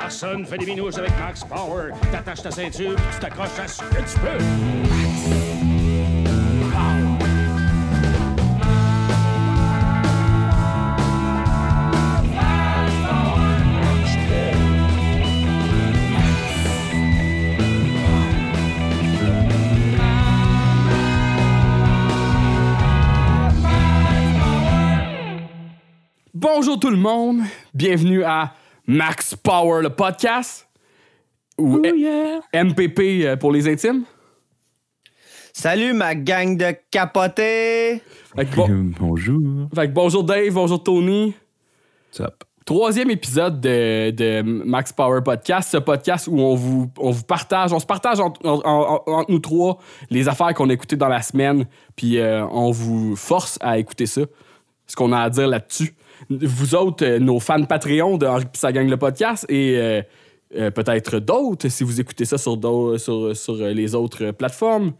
Personne fait des minouches avec Max Power. T'attaches ta ceinture, tu t'accroches à ce que tu peux. Bonjour tout le monde, bienvenue à Max Power, le podcast? Ou MPP euh, pour les intimes? Salut ma gang de capotés! Fait que bon- Bonjour. fait que bonjour Dave, bonjour Tony. Up? Troisième épisode de, de Max Power Podcast, ce podcast où on vous, on vous partage, on se partage entre, en- en- entre nous trois les affaires qu'on a écoutées dans la semaine, puis euh, on vous force à écouter ça, ce qu'on a à dire là-dessus. Vous autres, euh, nos fans Patreon de Henri Pis le podcast, et euh, euh, peut-être d'autres si vous écoutez ça sur, sur, sur les autres plateformes.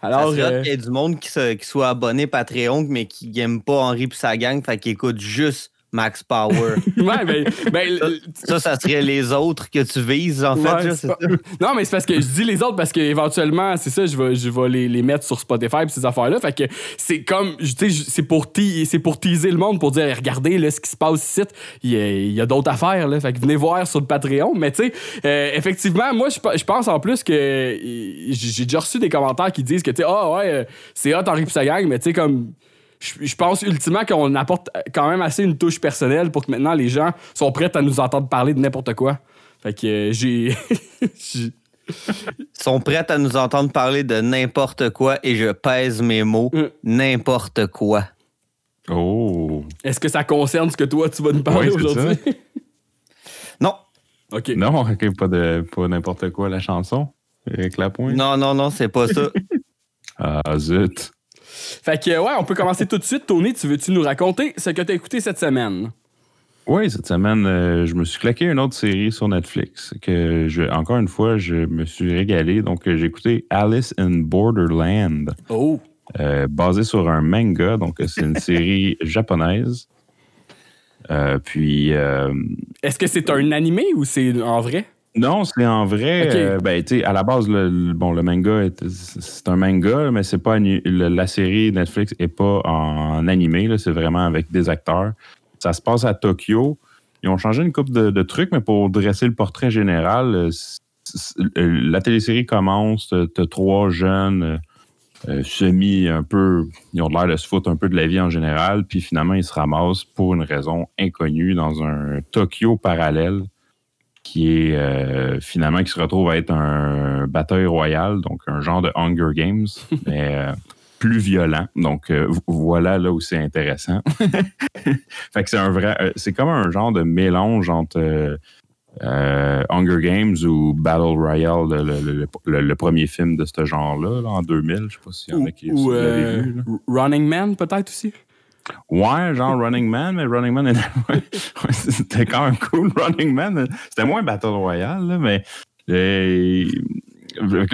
Alors, Ça serait hot qu'il y ait du monde qui, se- qui soit abonné Patreon, mais qui n'aime pas Henri et sa gang, fait qu'il écoute juste Max Power. ouais, ben, ben, ça, ça serait les autres que tu vises, en fait. Là, pas- ça? Non, mais c'est parce que je dis les autres parce qu'éventuellement, c'est ça, je vais, je vais les, les mettre sur Spotify pis ces affaires-là. Fait que c'est comme, tu sais, c'est pour, te- pour teaser le monde, pour dire, regardez là, ce qui se passe ici. Il y a, d'autres affaires, là. Fait que venez voir sur le Patreon. Mais tu sais, euh, effectivement, moi, je pe- je pense en plus que j'ai déjà reçu des commentaires qui disent que, tu sais, ah ouais, euh, c'est hot Henri pis sa gang, mais tu sais, comme. Je je pense ultimement qu'on apporte quand même assez une touche personnelle pour que maintenant les gens sont prêts à nous entendre parler de n'importe quoi. Fait que euh, j'ai. sont prêts à nous entendre parler de n'importe quoi et je pèse mes mots. Mm. N'importe quoi. Oh. Est-ce que ça concerne ce que toi tu vas nous parler Oui, aujourd'hui? Non, OK. Non, ok, pas de pas n'importe quoi la chanson. Avec la pointe. non, non, non, c'est pas ça. Ah zut. Fait que ouais, on peut commencer tout de suite. Tony, tu veux-tu nous raconter ce que tu as écouté cette semaine? Oui, cette semaine, euh, je me suis claqué une autre série sur Netflix. Que je, encore une fois, je me suis régalé. Donc, euh, j'ai écouté Alice in Borderland, Oh! euh, basée sur un manga. Donc, c'est une série japonaise. Euh, puis, Est-ce que c'est un animé ou c'est en vrai? Non, c'est en vrai. Ok. euh, ben, tu sais, à la base, le, le- bon, le manga, est- c'est un manga, mais c'est pas le- la série Netflix est pas en animé. là, C'est vraiment avec des acteurs. Ça se passe à Tokyo. Ils ont changé une coupe de, de trucs, mais pour dresser le portrait général, euh, euh, la télésérie commence. T'as t'as trois jeunes euh, euh, semi un peu, ils ont l'air de se foutre un peu de la vie en général, puis finalement ils se ramassent pour une raison inconnue dans un Tokyo parallèle qui est euh, finalement qui se retrouve à être un bataille royal, donc un genre de Hunger Games, mais euh, plus violent. Donc euh, vo- voilà là où c'est intéressant. fait que c'est un vrai, c'est comme un genre de mélange entre Hunger Games ou Battle Royale, le, premier film de ce genre-là, là, en 2000. Je sais pas s'il y en a qui ou, vu. Running Man, peut-être aussi? Ouais, genre Running Man, mais Running Man, ouais, c'était quand même cool. Running Man, c'était moins Battle Royale, là, mais euh,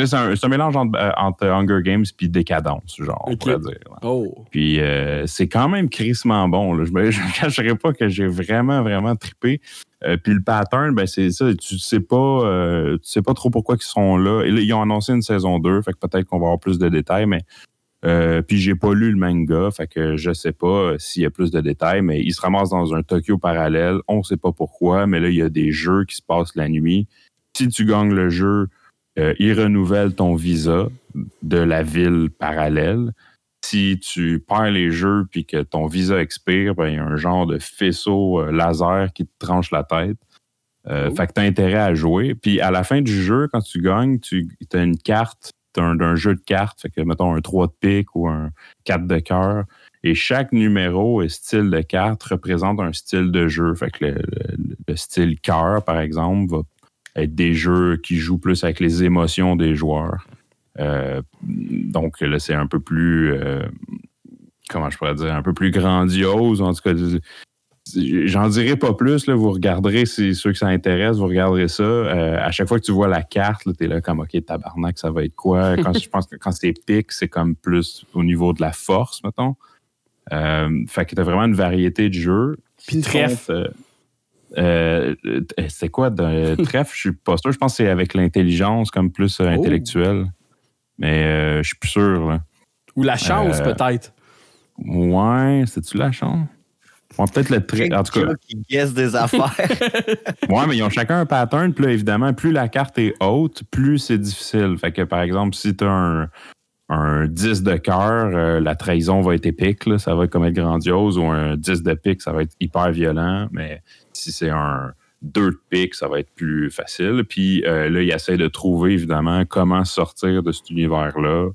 c'est un, c'est un mélange entre, euh, entre Hunger Games puis Décadence, genre, on pourrait dire. là. Oh! Puis euh, c'est quand même crissement bon. Là. Je ne me cacherai pas que j'ai vraiment, vraiment trippé. Euh, puis le pattern, ben c'est ça, tu sais pas euh, tu sais pas trop pourquoi ils sont là. Et là, ils ont annoncé une saison 2, fait que peut-être qu'on va avoir plus de détails, mais euh, puis j'ai pas lu le manga, fait que je sais pas euh, s'il y a plus de détails, mais ils se ramassent dans un Tokyo parallèle, on sait pas pourquoi, mais là, il y a des jeux qui se passent la nuit. Si tu gagnes le jeu, euh, ils renouvellent ton visa de la ville parallèle si tu perds les jeux puis que ton visa expire, ben, il y a un genre de faisceau laser qui te tranche la tête. Euh, Oh. Fait que tu as intérêt à jouer. Puis à la fin du jeu, quand tu gagnes, tu as une carte d'un jeu de cartes. Fait que, mettons, un 3 de pique ou un 4 de cœur. Et chaque numéro et style de carte représente un style de jeu. Fait que le style cœur, par exemple, va être des jeux qui jouent plus avec les émotions des joueurs. Euh, donc là, c'est un peu plus, euh, comment je pourrais dire, un peu plus grandiose. En tout cas, j'en dirai pas plus. Là, vous regarderez, c'est ceux que ça intéresse, vous regarderez ça. Euh, à chaque fois que tu vois la carte, tu es là comme, OK, tabarnak, ça va être quoi? Quand, je pense que quand c'est pique, c'est comme plus au niveau de la force, mettons. Euh, fait que tu as vraiment une variété de jeux. Puis trèfle. Euh, c'est quoi? De trèfle? Je suis pas sûr. Je pense que c'est avec l'intelligence, comme plus euh, intellectuel. Mais je suis plus sûr. Là. Ou la chance, peut-être. Ouais, c'est-tu la chance? Ouais, peut-être le trait. En tout cas, qui guesse des affaires. ouais, mais ils ont chacun un pattern. Puis là, évidemment, plus la carte est haute, plus c'est difficile. Fait que, par exemple, si tu as un, un 10 de cœur, euh, la trahison va être épique. là, ça va être comme être grandiose. Ou un 10 de pique, ça va être hyper violent. Mais si c'est un 2 de pique, ça va être plus facile. Puis euh, là, ils essaient de trouver, évidemment, comment sortir de cet univers-là.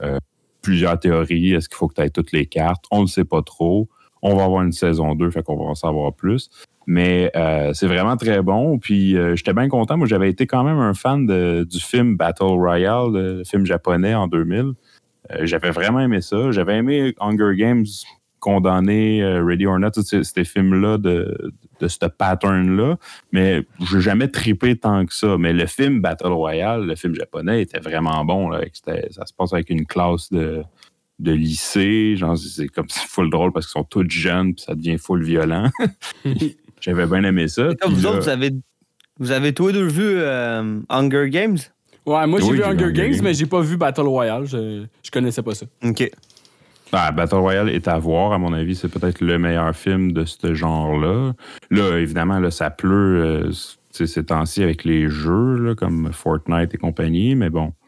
Euh, plusieurs théories. Est-ce qu'il faut que tu aies toutes les cartes? On ne le sait pas trop. On va avoir une saison 2, fait qu'on va en savoir plus. Mais euh, c'est vraiment très bon. Puis euh, j'étais bien content. Moi, j'avais été quand même un fan du film Battle Royale, le film japonais en 2000. Euh, j'avais vraiment aimé ça. J'avais aimé Hunger Games, Condamné, Ready or Not, tous ces, films-là de, ce pattern-là. Mais j'ai jamais trippé tant que ça. Mais le film Battle Royale, le film japonais, était vraiment bon. Ça se passe avec une classe de, de lycée. Genre, c'est comme c'est full drôle parce qu'ils sont tous jeunes, puis ça devient full violent. J'avais bien aimé ça. Comme vous là- autres, vous avez, vous avez tous les deux vu euh, Hunger Games? Ouais, moi, j'ai Oui, vu Hunger Hunger Games, Games. mais j'ai pas vu Battle Royale. Je, je connaissais pas ça. OK. Ah, Battle Royale est à voir, à mon avis. C'est peut-être le meilleur film de ce genre-là. Là, évidemment, là, ça pleut euh, ces temps-ci avec les jeux, là, comme Fortnite et compagnie, mais bon, euh,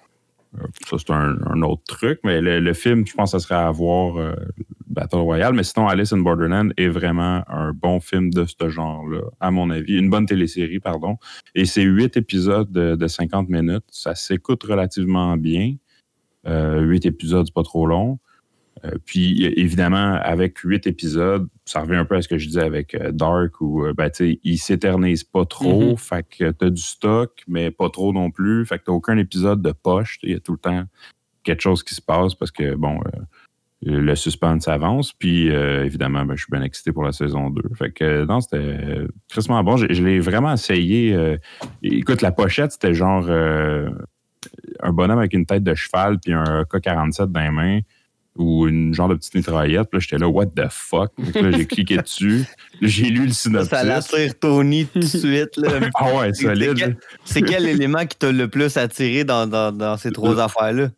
ça, c'est un, autre truc. Mais le, film, je pense que ça serait à voir euh, Battle Royale. Mais sinon, Alice in Borderland est vraiment un bon film de ce genre-là, à mon avis. Une bonne télésérie, pardon. Et c'est huit épisodes de, de 50 minutes. Ça s'écoute relativement bien. Euh, huit épisodes, c'est pas trop long. Euh, puis, évidemment, avec huit épisodes, ça revient un peu à ce que je disais avec euh, Dark, où euh, ben, tu il s'éternise pas trop, Mhm. fait que t'as du stock, mais pas trop non plus, fait que t'as aucun épisode de poche, il y a tout le temps quelque chose qui se passe parce que, bon, euh, le suspense avance, puis euh, évidemment, ben, je suis bien excité pour la saison 2. Fait que, non, c'était tristement bon. Je, je l'ai vraiment essayé. écoute, la pochette, c'était genre un bonhomme avec une tête de cheval puis un K-47 dans les mains ou une genre de petite mitraillette. Puis là, j'étais là, what the fuck? Là, j'ai cliqué dessus. J'ai lu le synopsis. Ça l'attire Tony tout de suite. Là. Ah ouais, C'est solide. c'est quel élément qui t'a le plus attiré dans, dans, dans ces trois affaires-là?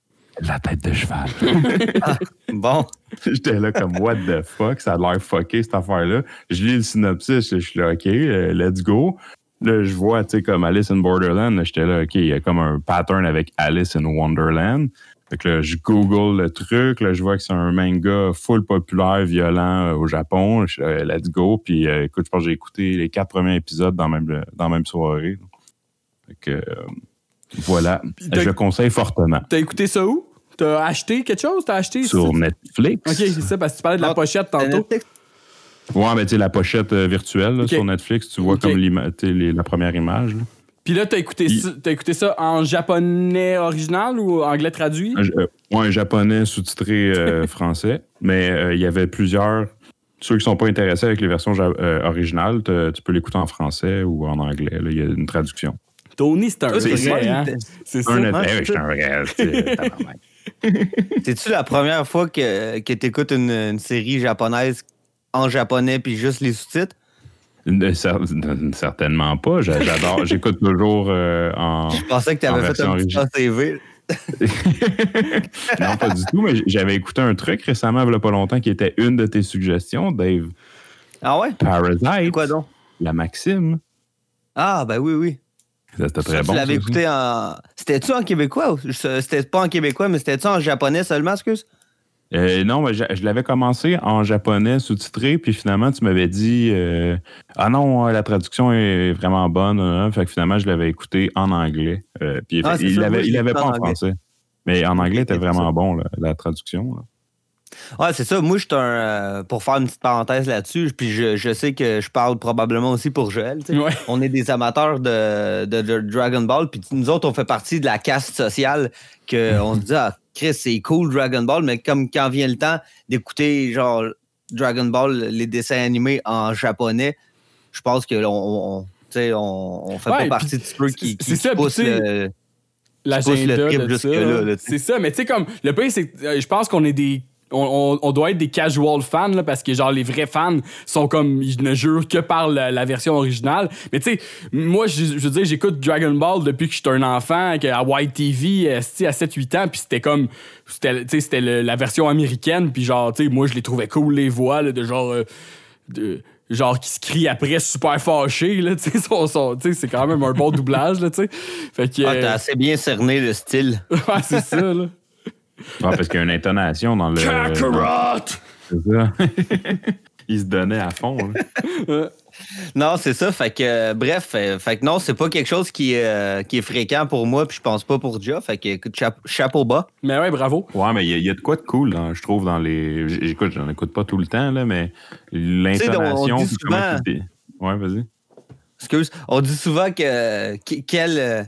La tête de cheval. Bon. J'étais là comme what the fuck, ça a l'air fucké cette affaire-là. Je lis le synopsis, je suis là, OK, euh, let's go. Là, je vois, tu sais, comme Alice in Borderland, j'étais là, OK, il y a comme un pattern avec Alice in Wonderland. Fait que là, je google le truc, là, je vois que c'est un manga full populaire, violent euh, au Japon. Je suis là, let's go. Puis euh, écoute, je pense que j'ai écouté les quatre premiers épisodes dans la même, dans la même soirée. Fait que euh, voilà, je le conseille fortement. T'as écouté ça où? T'as acheté quelque chose? T'as acheté Sur ça? Netflix. Ok, c'est ça, parce que tu parlais de la Ah, pochette tantôt. Ouais, mais tu sais, la pochette euh, virtuelle là, sur Netflix, tu vois comme les- la première image. là. Puis là, t'as écouté, Il- ça, t'as écouté ça en japonais original ou anglais traduit? Un, euh, ouais, un japonais sous-titré euh, français, mais euh, il y avait plusieurs. Ceux qui sont pas intéressés avec les versions euh, originales, tu peux l'écouter en français ou en anglais. Il y a une traduction. Tony, c'est un vrai, hein? C'est ça. Un je suis un vrai. C'est-tu la première fois que, que tu écoutes une, une série japonaise en japonais puis juste les sous-titres? Certainement pas. J'a- J'adore. J'écoute toujours euh, en. Je pensais que tu avais fait un petit. ACV. non, pas du tout, mais j'avais écouté un truc récemment, il n'y a pas longtemps, qui était une de tes suggestions, Dave. Ah ouais? Parasite. Quoi donc? La Maxime. Ah, ben oui, oui. C'était Ça, très tu bon. l'avais ça aussi. écouté en. C'était-tu en québécois? C'était pas en québécois, mais c'était-tu en japonais seulement, excuse? Euh, non, mais je, je l'avais commencé en japonais sous-titré, puis finalement, tu m'avais dit euh, Ah non, la traduction est vraiment bonne. hein. Fait que finalement, je l'avais écouté en anglais. Euh, puis Ah, il l'avait il pas en anglais. français. Mais en anglais, était vraiment ça. bon, la, la traduction. là. Ouais, c'est ça. Moi, je suis un. euh, pour faire une petite parenthèse là-dessus, puis je, je sais que je parle probablement aussi pour Joël. Ouais. On est des amateurs de, de- de Dragon Ball, puis nous autres, on fait partie de la caste sociale que on se dit, ah, Chris, c'est cool Dragon Ball, mais comme quand vient le temps d'écouter, genre, Dragon Ball, les dessins animés en japonais, je pense que on, on, fait Ouais, pas partie de ceux qui, qui ça, puis poussent le. l'agenda. C'est ça, mais tu sais, comme, le pire, c'est que euh, je pense qu'on est des on, doit être des casual fans là, parce que genre les vrais fans sont comme ils ne jurent que par la, la version originale. Mais tu sais, moi je, je veux dire j'écoute Dragon Ball depuis que j'étais un enfant que à YTV à 7-8 ans puis c'était comme c'était la version américaine puis genre tu sais moi je les trouvais cool les voix là, de genre euh, de- genre qui se crie après super fâché là tu sais c'est quand même un bon doublage là tu sais. Fait que Ah, euh, t'as assez bien cerné le style. ouais, c'est ça là. Ouais, parce qu'il y a une intonation dans le. Kakarot! C'est ça. Il se donnait à fond. là. Non, c'est ça. Fait que, euh, bref, euh, fait que non, c'est pas quelque chose qui, est, euh, qui est fréquent pour moi, puis je pense pas pour Jeff. Fait que, écoute, chape- chapeau bas. Mais ouais, bravo. Ouais, mais il y, a- il y a de quoi de cool, dans- je trouve, dans les. J'écoute, j'en écoute pas tout le temps, là, mais l'intonation. souvent- Ouais, vas-y. Excuse. On dit souvent que, que- quelle, euh,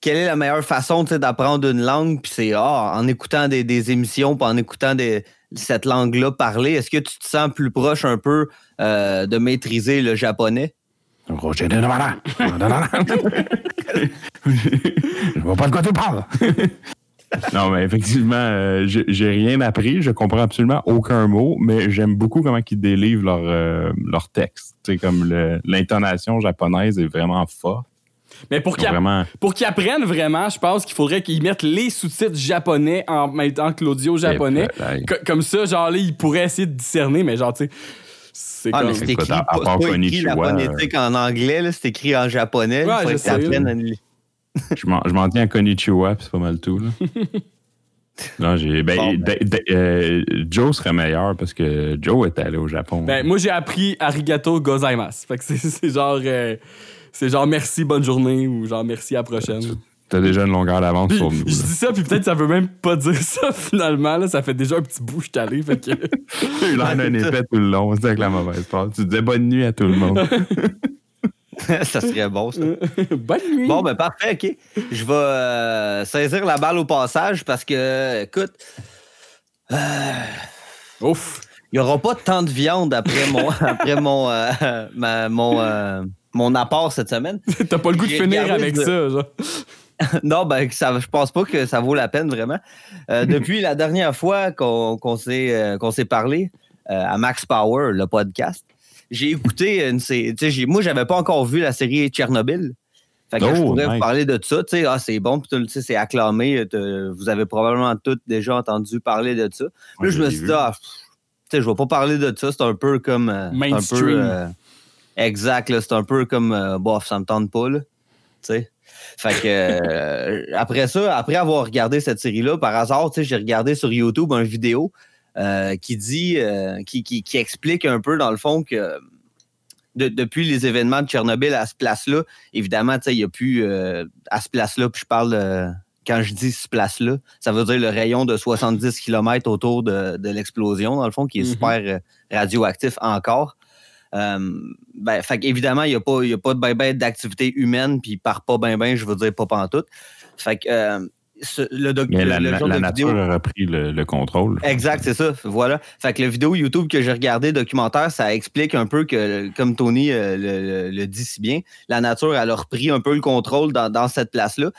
quelle est la meilleure façon tu sais, d'apprendre une langue, puis c'est ah, en écoutant des, des émissions, puis en écoutant des- cette langue-là parler. Est-ce que tu te sens plus proche un peu euh, de maîtriser le japonais? Je vois pas de quoi tu parles. non, mais effectivement, euh, j'ai rien appris. Je comprends absolument aucun mot, mais j'aime beaucoup comment ils délivrent leur, euh, leur texte. Tu sais, comme le- l'intonation japonaise est vraiment forte. Mais pour Ils qu'ils vraiment. apprennent vraiment, je pense qu'il faudrait qu'ils mettent les sous-titres japonais en même temps que l'audio japonais. Ben, Co- comme ça, genre là, ils pourraient essayer de discerner, mais genre, tu sais, c'est Ah, comme... mais c'est écrit, à- à pas- pas écrit la phonétique en anglais, là, c'est écrit en japonais. Ouais, faut je sais, Je m'en je m'en tiens à Konnichiwa, puis c'est pas mal tout. Là. non, j'ai. Ben, Bon, ben. euh, Joe serait meilleur parce que Joe est allé au Japon. Ben, moi, j'ai appris arigato gozaimasu. Fait que c'est- c'est genre... euh, c'est genre merci, bonne journée ou genre merci, à la prochaine. T'as déjà une longueur d'avance sur je nous. dis là. ça, puis peut-être ça veut même pas dire ça finalement. Là, ça fait déjà un petit bout que je suis allé. Fait que... Eu l'air d'un épais tout le long, c'est avec la mauvaise part. Tu disais bonne nuit à tout le monde. ça serait bon, ça. Bonne nuit! Bon, ben parfait, OK. Je vais euh, saisir la balle au passage parce que, écoute, Ouf! il n'y aura pas tant de viande après mon, après mon, euh, ma- mon, euh, mon apport cette semaine. T'as pas le goût de finir avec de- ça, genre. non, ben, ça, je pense pas que ça vaut la peine vraiment. Euh, depuis la dernière fois qu'on s'est euh, s'est parlé euh, à Max Power, le podcast, j'ai écouté une série. Moi, j'avais pas encore vu la série Tchernobyl. Fait que Oh, je pourrais vous parler de ça. Ah, c'est bon, c'est acclamé. Vous avez probablement tous déjà entendu parler de ça. Là, je je me suis dit, ah, je vais pas parler de ça. C'est un peu comme. c'est un peu, Mainstream. Exact, c'est un peu comme. euh, bof, ça me tente pas, là. Fait que euh, après ça, après avoir regardé cette série-là, par hasard, j'ai regardé sur YouTube une vidéo euh, qui dit, qui, qui- qui explique un peu dans le fond que de- depuis les événements de Tchernobyl à ce place-là, évidemment, il n'y a plus à ce place-là, puis je parle quand je dis ce place-là, ça veut dire le rayon de 70 km autour de, de l'explosion, dans le fond, qui est Mhm. super radioactif encore. Euh, ben, fait évidemment, il n'y a, pas- il y a pas de ben ben d'activité humaine, puis par pas ben ben, je veux dire pas pantoute. Fait que euh, ce- le, doc- Mais la, le la- genre la de nature vidéo- a repris le, le contrôle. Exact, c'est ça. Voilà. Fait que la vidéo YouTube que j'ai regardée, documentaire, ça explique un peu que, comme Tony euh, le, dit si bien, la nature, elle a repris un peu le contrôle dans, dans cette place-là.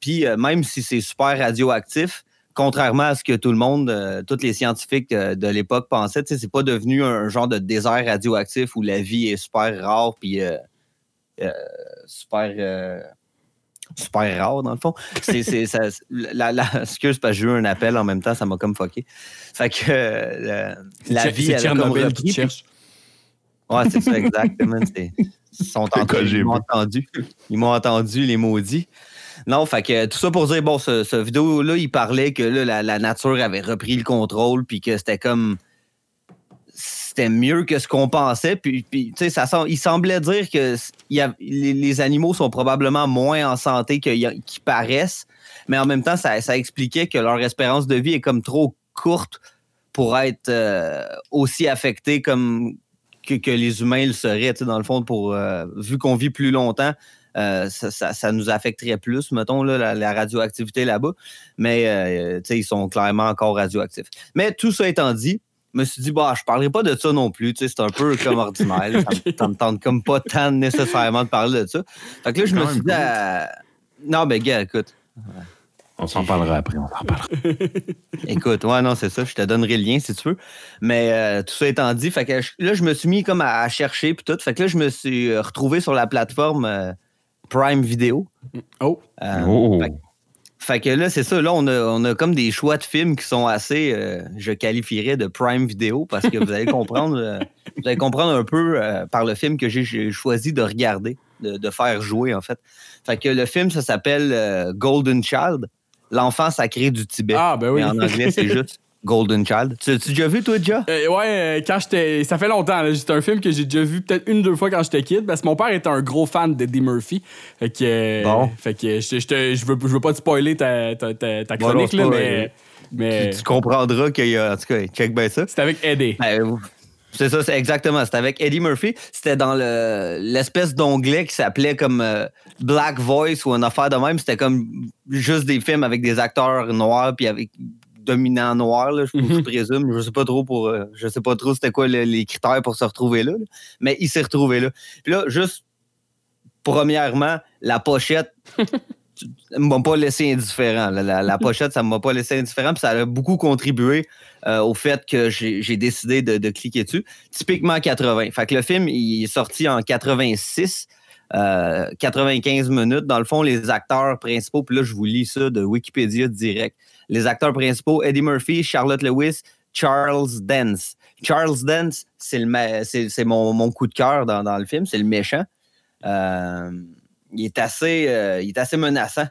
Puis euh, même si c'est super radioactif, contrairement à ce que tout le monde, euh, tous les scientifiques euh, de l'époque pensaient, c'est pas devenu un genre de désert radioactif où la vie est super rare puis euh, super super rare dans le fond. C'est, c'est, ça, la, la, excuse parce que j'ai eu un appel en même temps, ça m'a comme fucké. Fait que euh, la C'est vie, c'est elle comme Tchernobyl repris, qui puis- cherche. Ouais, c'est ça, exactement. Sont ils m'ont entendu. Ils m'ont entendu, les maudits. Non, fait que tout ça pour dire, bon, ce, vidéo-là, il parlait que là, la, nature avait repris le contrôle, puis que c'était comme. C'était mieux que ce qu'on pensait. Puis, tu sais, il semblait dire que les, animaux sont probablement moins en santé qu'ils paraissent, mais en même temps, ça, expliquait que leur espérance de vie est comme trop courte pour être euh, aussi affectés comme que, les humains le seraient. Dans le fond, pour, euh, vu qu'on vit plus longtemps, euh, ça, ça- ça nous affecterait plus, mettons, là, la, la radioactivité là-bas. Mais euh, tu sais, ils sont clairement encore radioactifs. Mais tout ça étant dit, je me suis dit, bah, je ne parlerai pas de ça non plus. tu sais, C'est un peu comme ordinaire. Ça Ça me tente comme pas tant nécessairement de parler de ça. Fait que là, je me suis dit, à- non, mais gars, écoute. On s'en parlera après, on s'en parlera. Écoute, ouais, non, c'est ça. Je te donnerai le lien si tu veux. Mais euh, tout ça étant dit, fait que là, je me suis mis comme à, à chercher puis tout. Fait que là, je me suis euh, retrouvé sur la plateforme euh, Prime Video. Oh. Euh, Oh! fait- Fait que là, c'est ça. Là, on a, on a comme des choix de films qui sont assez, euh, je qualifierais de Prime Video parce que vous allez comprendre, euh, vous allez comprendre un peu euh, par le film que j'ai- choisi de regarder, de, de faire jouer, en fait. Fait que le film, ça s'appelle euh, Golden Child, l'enfant sacré du Tibet. Ah, ben oui. Mais en anglais, c'est juste Golden Child. Tu as déjà vu, toi, déjà? Euh, ouais, euh, quand j'étais. Ça fait longtemps. C'est un film que j'ai déjà vu peut-être une ou deux fois quand j'étais kid. Parce que mon père était un gros fan d'Eddie Murphy. Fait que. euh, Bon. Fait que je, je, te- je veux, je veux pas te spoiler ta, ta, ta, chronique, là, mais. mais Tu, tu comprendras qu'il y a. En tout cas, check bien ça. c'est avec Eddie. Ben, c'est ça, c'est exactement. C'était avec Eddie Murphy. C'était dans le l'espèce d'onglet qui s'appelait comme euh, Black Voice ou une affaire de même. C'était comme juste des films avec des acteurs noirs puis avec dominant noir, là, je, je Mhm. présume. Je sais pas trop pour. euh, je sais pas trop c'était quoi le- les critères pour se retrouver là, là. Mais il s'est retrouvé là. Puis là, juste premièrement, la pochette. ne m'a pas laissé indifférent. La, la- la pochette, ça ne m'a pas laissé indifférent. Puis ça a beaucoup contribué euh, au fait que j'ai j'ai décidé de, de cliquer dessus. Typiquement 80. Fait que le film, il est sorti en 86. euh, 95 minutes. Dans le fond, les acteurs principaux, puis là, je vous lis ça de Wikipédia direct. Les acteurs principaux, Eddie Murphy, Charlotte Lewis, Charles Dance. Charles Dance, c'est le c'est c'est mon, mon coup de cœur dans, dans le film, c'est le méchant. Euh, il, est assez, euh, il est assez menaçant,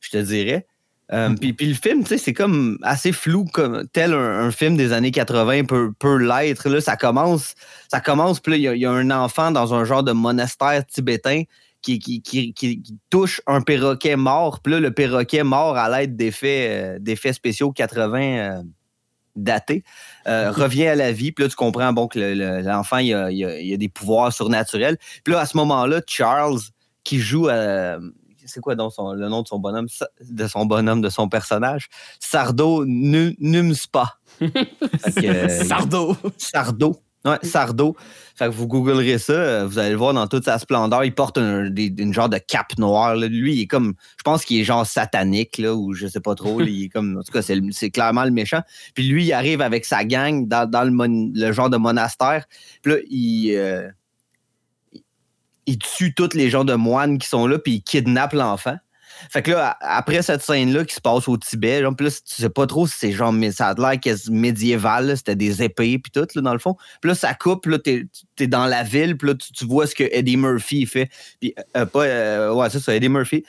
je te dirais. Euh, puis, puis le film, tu sais, c'est comme assez flou, comme tel un, un film des années 80 peut, peut l'être. Là, ça commence, ça commence, puis y il y, a un enfant dans un genre de monastère tibétain qui, qui, qui- qui- qui touche un perroquet mort. Puis là, le perroquet mort à l'aide d'effets euh, spéciaux 80 euh, datés euh, revient à la vie. Puis là, tu comprends bon, que le- le- l'enfant, il, a, il a- il a des pouvoirs surnaturels. Puis là, à ce moment-là, Charles, qui joue à. C'est quoi donc son- le nom de son bonhomme, de son bonhomme, de son personnage? Sardo Nu- Numspa. Sardo. Sardo. Ouais, Sardo. Fait que vous googlerez ça, euh, vous allez le voir dans toute sa splendeur. Il porte une genre de cape noire. là. Lui, il est comme, je pense qu'il est genre satanique, là, ou je sais pas trop. là. il est comme, en tout cas, c'est clairement le méchant. Puis lui, il arrive avec sa gang dans, dans le, mon- le genre de monastère. Puis là, il, euh, il- il tue tous les gens de moines qui sont là, puis il kidnappe l'enfant. Fait que là, après cette scène-là qui se passe au Tibet, puis là, tu sais pas trop si c'est genre, mais ça a l'air quasi médiéval, c'était des épées puis tout, là, dans le fond. Puis là, ça coupe, là, t'es es dans la ville, puis là, tu, tu vois ce que Eddie Murphy fait. Puis, euh, pas, euh, ouais, c'est ça, Eddie Murphy.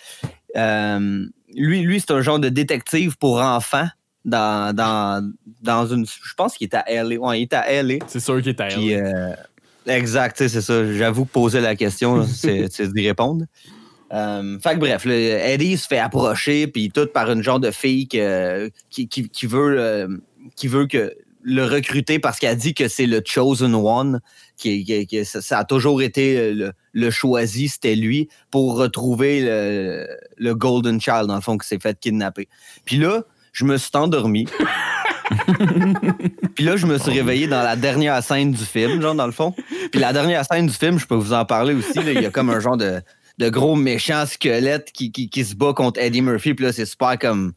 Euh, lui, lui c'est un genre de détective pour enfants dans, dans, dans une. Je pense qu'il est à LA. Ouais, il est à LA. C'est sûr qu'il est à Puis, elle. euh, exact, tu sais, c'est ça. J'avoue que poser la question, c'est d'y répondre. Euh, fait que bref, Eddie se fait approcher, puis tout par une genre de fille que- qui, qui, qui veut, euh, qui veut que le recruter parce qu'elle dit que c'est le chosen one, qui, qui- qui- ça, ça a toujours été le, le choisi, c'était lui, pour retrouver le, le Golden Child, dans le fond, qui s'est fait kidnapper. Puis là, je me suis endormi. Puis là, je me suis réveillé dans la dernière scène du film, genre, dans le fond. Puis la dernière scène du film, je peux vous en parler aussi. là, Il y a comme un genre de, de gros méchant squelette qui, qui, qui se bat contre Eddie Murphy. Puis là, c'est super comme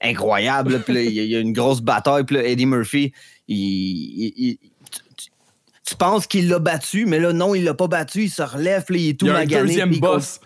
incroyable. là. Puis là, il y, a- il y a une grosse bataille. Puis là, Eddie Murphy, il, il- il- tu, penses qu'il l'a battu, mais là, non, il l'a pas battu. Il se relève, là, il est tout Il y a un deuxième boss.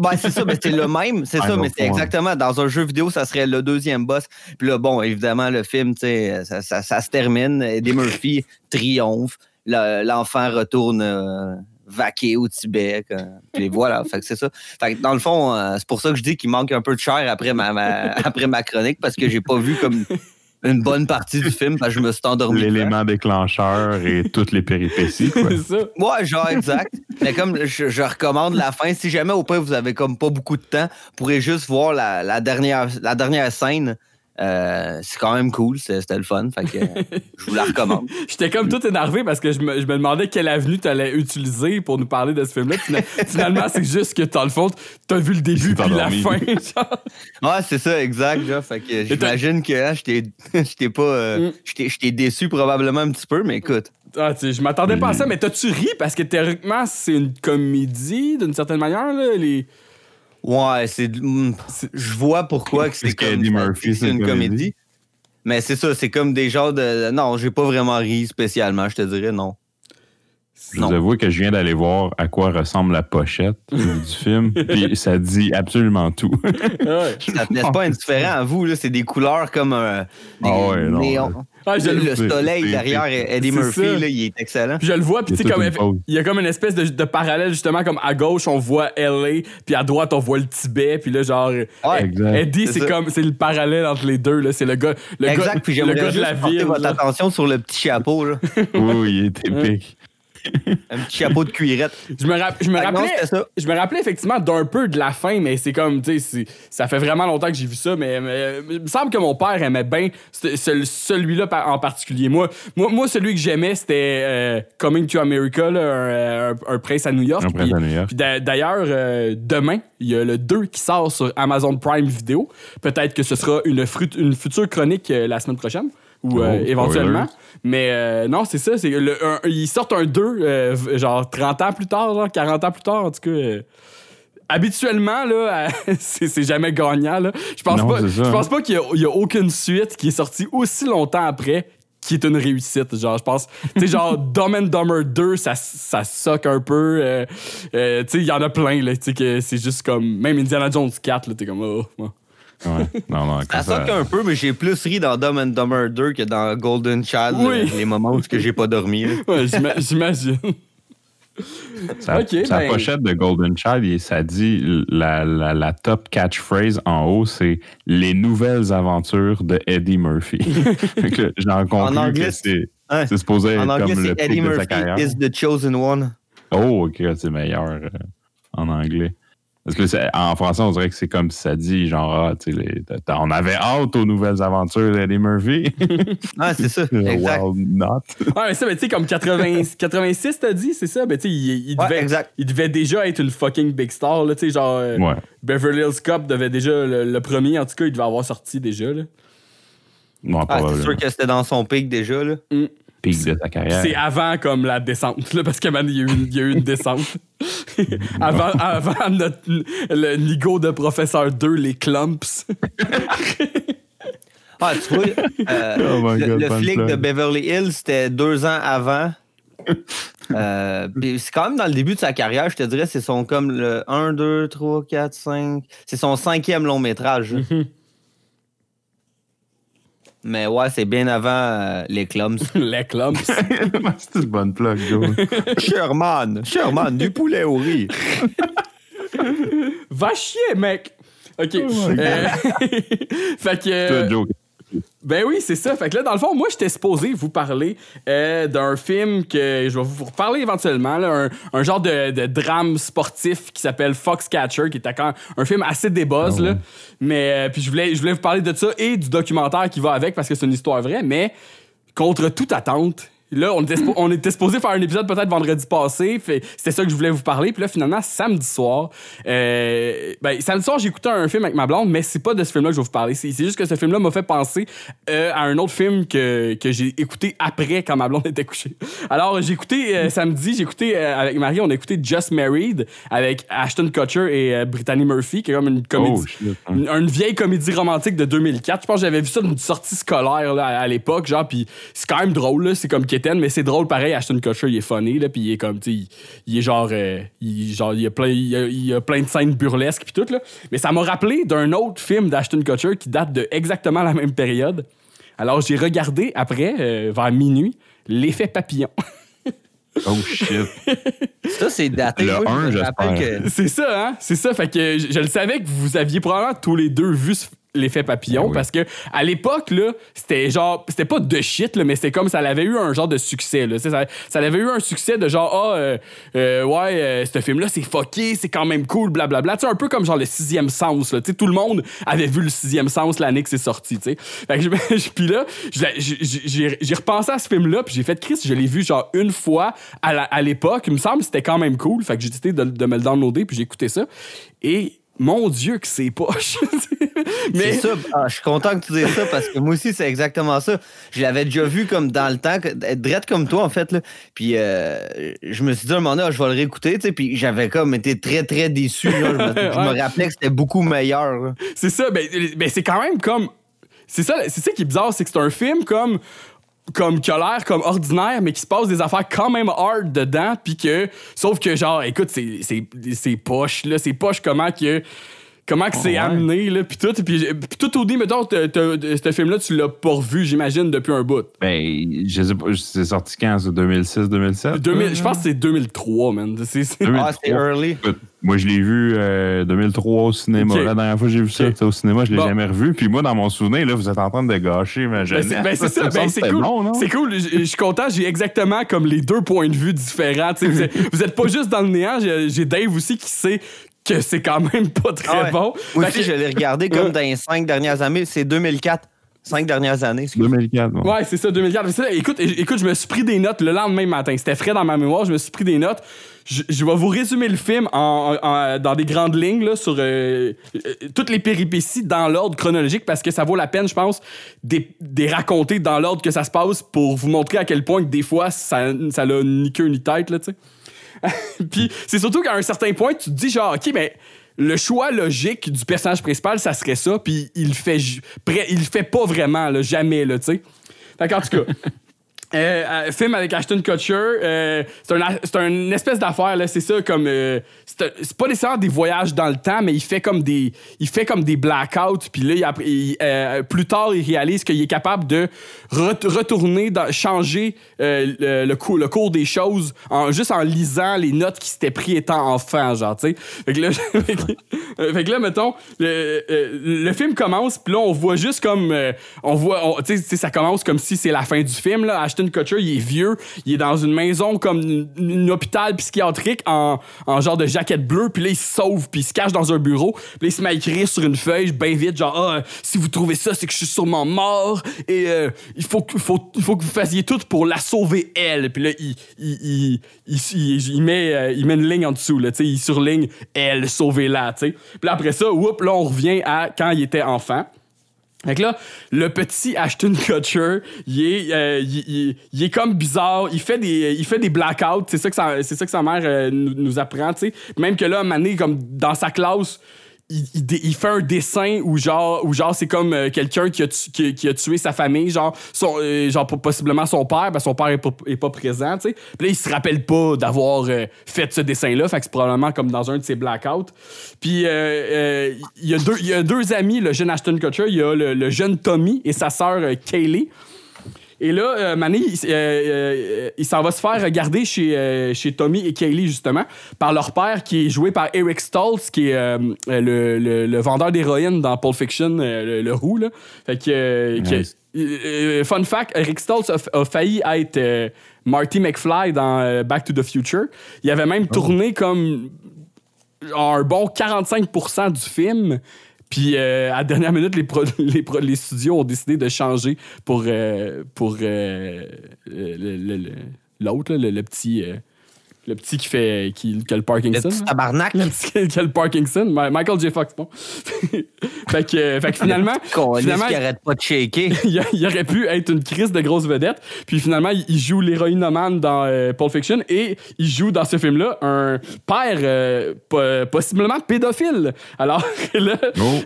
Ben, c'est ça, mais c'est le même. C'est ça, mais c'est exactement. Dans un jeu vidéo, ça serait le deuxième boss. Puis là, bon, évidemment, le film, tu sais, ça, ça- ça se termine. Eddie Murphy triomphe. Le- L'enfant retourne euh, vaquer au Tibet. quoi. Puis voilà, fait que c'est ça. Fait que dans le fond, euh, c'est pour ça que je dis qu'il manque un peu de chair après ma, ma- après ma chronique parce que j'ai pas vu comme une bonne partie du film parce que je me suis endormi. L'élément déclencheur et toutes les péripéties. Quoi. C'est ça. Ouais, genre exact. Mais comme je, je recommande la fin, si jamais au pire vous avez comme pas beaucoup de temps, vous pourrez juste voir la, la dernière, la dernière scène. Euh, c'est quand même cool, c'est- c'était le fun. Fait que euh, je vous la recommande. J'étais comme tout énervé parce que je me, je me demandais quelle avenue tu allais utiliser pour nous parler de ce film-là. Fina- Finalement, c'est juste que, dans le fond, t'as vu le début puis la fin. genre. Ouais, c'est ça, exact. Genre, fait que j'imagine que hein, je t'ai pas. euh, Mm. je t'ai- déçu probablement un petit peu, mais écoute. Ah, tu sais, je m'attendais pas à ça, mais t'as-tu ri? Parce que théoriquement, c'est une comédie d'une certaine manière, là, les. Ouais, c'est. mm, Je vois pourquoi que c'est comme. Eddie Murphy, c'est une comédie. Mais c'est ça, c'est comme des genres de. Non, j'ai pas vraiment ri spécialement, je te dirais, non. Je Non. vous avoue que je viens d'aller voir à quoi ressemble la pochette du film, puis ça dit absolument tout. Ouais. Ça te laisse pas indifférent à vous, là. C'est des couleurs comme un. Des Ah ouais, non, néons. Ah, je le, le- le soleil derrière Eddie Murphy, là, il est excellent. Puis je le vois, puis Il comme il y a comme une espèce de, de parallèle, justement, comme à gauche, on voit LA, puis à droite, on voit le Tibet, puis là, genre. Ouais. Eddie, C'est comme. C'est le parallèle entre les deux, là. C'est le gars. Le exact, gars, puis le j'aimerais gars de juste la porter ville. votre là. attention sur le petit chapeau, là. Oui, il est épique. un petit chapeau de cuirette. Je me, rapp- je me non, rappelais. Je me rappelais effectivement d'un peu de la fin, mais c'est comme, tu sais, ça fait vraiment longtemps que j'ai vu ça, mais, mais il me semble que mon père aimait bien ce- ce- celui-là en particulier. Moi, moi, moi celui que j'aimais, c'était euh, Coming to America, là, un, un- un prince à New York. Un prince à New York. D'ailleurs, euh, demain, il y a le 2 qui sort sur Amazon Prime Video. Peut-être que ce sera une, future chronique euh, la semaine prochaine. Ou euh, Oh, éventuellement. spoilers. Mais euh, non, c'est ça. C'est le, un- ils sortent un 2, euh, genre 30 ans plus tard, genre 40 ans plus tard, en tout cas. euh, habituellement, là, c'est c'est jamais gagnant. Là. Je pense Non, pas, je pense pas qu'il y, a- il y a aucune suite qui est sortie aussi longtemps après qui est une réussite. Genre, je pense, tu sais, genre Dumb and Dumber 2, ça, ça soque un peu. euh, euh, tu sais, il y en a plein, là, tu sais, que c'est juste comme, même Indiana Jones 4, là, t'es comme, oh, oh. Ouais. Non, non, Ça ça- un peu, mais j'ai plus ri dans Dumb and Dumber 2 que dans Golden Child, Oui. là, les moments où que j'ai pas dormi. Ouais, j'ima- j'imagine. Sa, sa ben- pochette de Golden Child, il- ça dit la, la, la top catchphrase en haut, c'est les nouvelles aventures de Eddie Murphy. J'en conclus anglais, que c'est c'est supposé être En anglais, comme le c'est Eddie pic de sa Murphy carrière. is the chosen one. Oh, ok, c'est meilleur euh, en anglais. Parce que en français, on dirait que c'est comme si ça dit genre, ah, les- on avait hâte aux nouvelles aventures d'Eddie Murphy. Ah, c'est ça. exact. well, not. Ouais, mais ça, ben, tu sais, comme 80, 86, t'as dit, c'est ça? Ben, tu sais, il, il Ouais, devait, exact. il devait déjà être une fucking big star, là, tu sais, genre, euh, Ouais. Beverly Hills Cop devait déjà, le, le premier, en tout cas, il devait avoir sorti déjà, là. Bon, Ah, c'est sûr que c'était dans son pic déjà. Là. Pic de sa carrière. C'est avant, comme, la descente, là, parce que, man, il y a eu il y a eu une descente. avant, avant notre, le nigo de professeur 2, les clumps. Ah, tu vois, euh, Oh my le, God, le flic de Beverly Hills, c'était deux ans avant. Euh, c'est quand même dans le début de sa carrière, je te dirais, c'est son comme le 1, 2, 3, 4, 5. C'est son cinquième long métrage. Mhm. Mais ouais, c'est bien avant euh, les clumps. les clumps. c'est une bonne plug, Joe. Sherman, Sherman, du poulet au riz. Va chier, mec! OK. Oh Euh, fait que... Ben oui, c'est ça. Fait que là, dans le fond, moi, j'étais supposé vous parler euh, d'un film que je vais vous reparler éventuellement, là, un, un genre de, de drame sportif qui s'appelle Foxcatcher, qui est quand même un film assez débuzz, Ah là. Mais euh, puis je voulais, je voulais vous parler de ça et du documentaire qui va avec parce que c'est une histoire vraie, mais contre toute attente. Là, on était, on était supposé faire un épisode peut-être vendredi passé. C'était ça que je voulais vous parler. Puis là, finalement, samedi soir, euh, ben, samedi soir, j'ai écouté un film avec ma blonde, mais c'est pas de ce film-là que je vais vous parler. C'est juste que ce film-là m'a fait penser euh, à un autre film que, que j'ai écouté après quand ma blonde était couchée. Alors, j'ai écouté euh, samedi, j'ai écouté euh, avec Marie, on a écouté Just Married avec Ashton Kutcher et Brittany Murphy, qui est comme une comédie. Oh, hein. Une, une vieille comédie romantique de 2004. Je pense que j'avais vu ça d'une sortie scolaire là, à, à l'époque, genre, puis c'est quand même drôle, c'est comme Mais c'est drôle pareil. Ashton Kutcher, il est funny, là, puis il est comme, tu sais, il, il est genre, euh, il, genre, il y a plein, il a, il y a plein de scènes burlesques puis tout, là. Mais ça m'a rappelé d'un autre film d'Ashton Kutcher qui date de exactement la même période. Alors j'ai regardé après, euh, vers minuit, l'effet papillon. Oh shit. Ça, c'est daté. Le Moi, je un, me rappelle j'espère. que- C'est ça, hein? C'est ça. Fait que je, je le savais que vous aviez probablement tous les deux vu ce- l'effet papillon Ben oui. parce que à l'époque là c'était genre c'était pas de shit là, mais c'était comme ça avait eu un genre de succès là. Ça, ça avait eu un succès de genre ah euh, euh, ouais euh, ce film là c'est fucké c'est quand même cool blablabla tu sais un peu comme genre le sixième sens là. Tu sais, tout le monde avait vu le sixième sens l'année que c'est sorti tu sais. Fait que puis là j'ai- repensé à ce film là puis j'ai fait Chris je l'ai vu genre une fois à l'époque. Il me semble que c'était quand même cool. Fait que j'ai décidé de, de me le downloader puis j'ai écouté ça. Et mon Dieu, que c'est poche. C'est ça. Ah, je suis content que tu dises ça parce que moi aussi, c'est exactement ça. Je l'avais déjà vu comme dans le temps, drette comme toi, en fait. Là. Puis euh, je me suis dit à un moment donné, ah, je vais le réécouter. tu sais, Puis j'avais comme été très, très déçu. là. Je, me, je me Ouais. rappelais que c'était beaucoup meilleur. C'est ça, ben, ben, c'est quand même comme. C'est ça, c'est ça qui est bizarre, c'est que c'est un film comme. Comme qui a l'air comme ordinaire, mais qui se passe des affaires quand même hard dedans, puis que. Sauf que, genre, écoute, c'est- poche, là. C'est poche comment que. Comment que c'est ouais. amené, là, puis tout. Puis, puis tout au début, mettons, t'as- ce film-là, tu l'as pas revu, j'imagine, depuis un bout. Ben, je sais pas, c'est sorti quand, ça, 2006, 2007? 2000 je pense que c'est 2003, man. C'est- c'est- Ah, c'est early. Écoute, Moi, je l'ai vu euh, 2003 au cinéma. La dernière fois que j'ai vu ça, au cinéma, je l'ai Bon. jamais revu. Puis moi, dans mon souvenir, là, vous êtes en train de gâcher ma Ben, jeunesse. c'est ben, c'est ça, ben, c'est cool. bon, c'est cool. Je je suis content, j'ai exactement comme les deux points de vue différents. Vous, êtes, vous êtes pas juste dans le néant, j'ai Dave aussi qui sait que c'est quand même pas très Ah ouais. bon. Moi aussi, que- je l'ai regardé comme dans les cinq dernières années. C'est 2004. Cinq dernières années. excuse. 2004. bon. Ouais, c'est ça, 2004. Mais ça, écoute, écoute, je me suis pris des notes le lendemain matin. C'était frais dans ma mémoire, je me suis pris des notes. Je, je vais vous résumer le film en, en- dans des grandes lignes là, sur euh, euh, toutes les péripéties dans l'ordre chronologique parce que ça vaut la peine, je pense, des, des raconter dans l'ordre que ça se passe pour vous montrer à quel point que des fois ça, ça n'a ni queue ni tête, là, tu sais. Puis c'est surtout qu'à un certain point, tu te dis genre, OK, mais le choix logique du personnage principal, ça serait ça, puis il fait, il le fait pas vraiment, là, jamais, là, tu sais. Fait qu'en tout cas. Euh, euh, film avec Ashton Kutcher, euh, c'est un, une espèce d'affaire là, c'est ça comme euh, c'est pas nécessairement des voyages dans le temps, mais il fait comme des il fait comme des blackouts, puis là il app- il, plus tard il réalise qu'il est capable de ret- retourner changer euh, le, cours, le cours des choses juste en lisant les notes qu'il s'était pris étant enfant, genre tu sais. Fait que là euh, mettons le, euh, le film commence, puis là on voit juste comme on voit tu sais, ça commence comme si c'est la fin du film là. Ashton Kutcher, il est vieux, il est dans une maison comme une, une hôpital psychiatrique en, en genre de jaquette bleue, puis là il se sauve, puis il se cache dans un bureau, puis là il se met à écrire sur une feuille bien vite genre ah, si vous trouvez ça, c'est que je suis sûrement mort et euh, il faut que faut, il faut que vous fassiez tout pour la sauver elle. Puis là il il, il, il, met euh, il met une ligne en dessous là, il surligne elle, sauvez-la. Puis après ça, whoop, là on revient à quand il était enfant. Que là, le petit Ashton Kutcher, il est, euh, il, il- est comme bizarre. Il fait des, il fait des blackouts. C'est ça que sa, c'est ça que sa mère euh, nous, nous apprend, tu sais. Même que là, un donné, comme dans sa classe, il, fait un dessin où genre, où genre c'est comme euh, quelqu'un qui a, tué sa famille, genre, euh, genre po- possiblement son père, que son père est pas, présent, tu sais. Puis là, il se rappelle pas d'avoir euh, fait ce dessin-là, fait que c'est probablement comme dans un de ses blackouts. Puis il y, a deux- y a deux amis, le jeune Ashton Kutcher, il y a le, le jeune Tommy et sa sœur Kaylee. Et là, euh, Mané, il, euh, euh, il s'en va se faire regarder chez, euh, chez Tommy et Kaylee, justement, par leur père, qui est joué par Eric Stoltz, qui est le, le- le vendeur d'héroïne dans Pulp Fiction, le, là. Fait que... fun fact, Eric Stoltz a, failli être Marty McFly dans Back to the Future. Il avait même tourné comme un bon 45% du film. Puis euh, à la dernière minute, les, les, pro- les studios ont décidé de changer pour, euh, pour euh, le- l'autre, le, le petit. Le petit qui fait qui, qui a le Le Parkinson. petit là. tabarnak. Le petit qui a le Parkinson. Michael J. Fox, bon. fait, que, fait que finalement, finalement qui arrête pas de shaker? il, aurait pu être une crise de grosse vedette. Puis finalement, il, joue l'héroïnomane dans euh, Pulp Fiction et il joue dans ce film-là un père euh, po- possiblement pédophile. Alors là, Oh.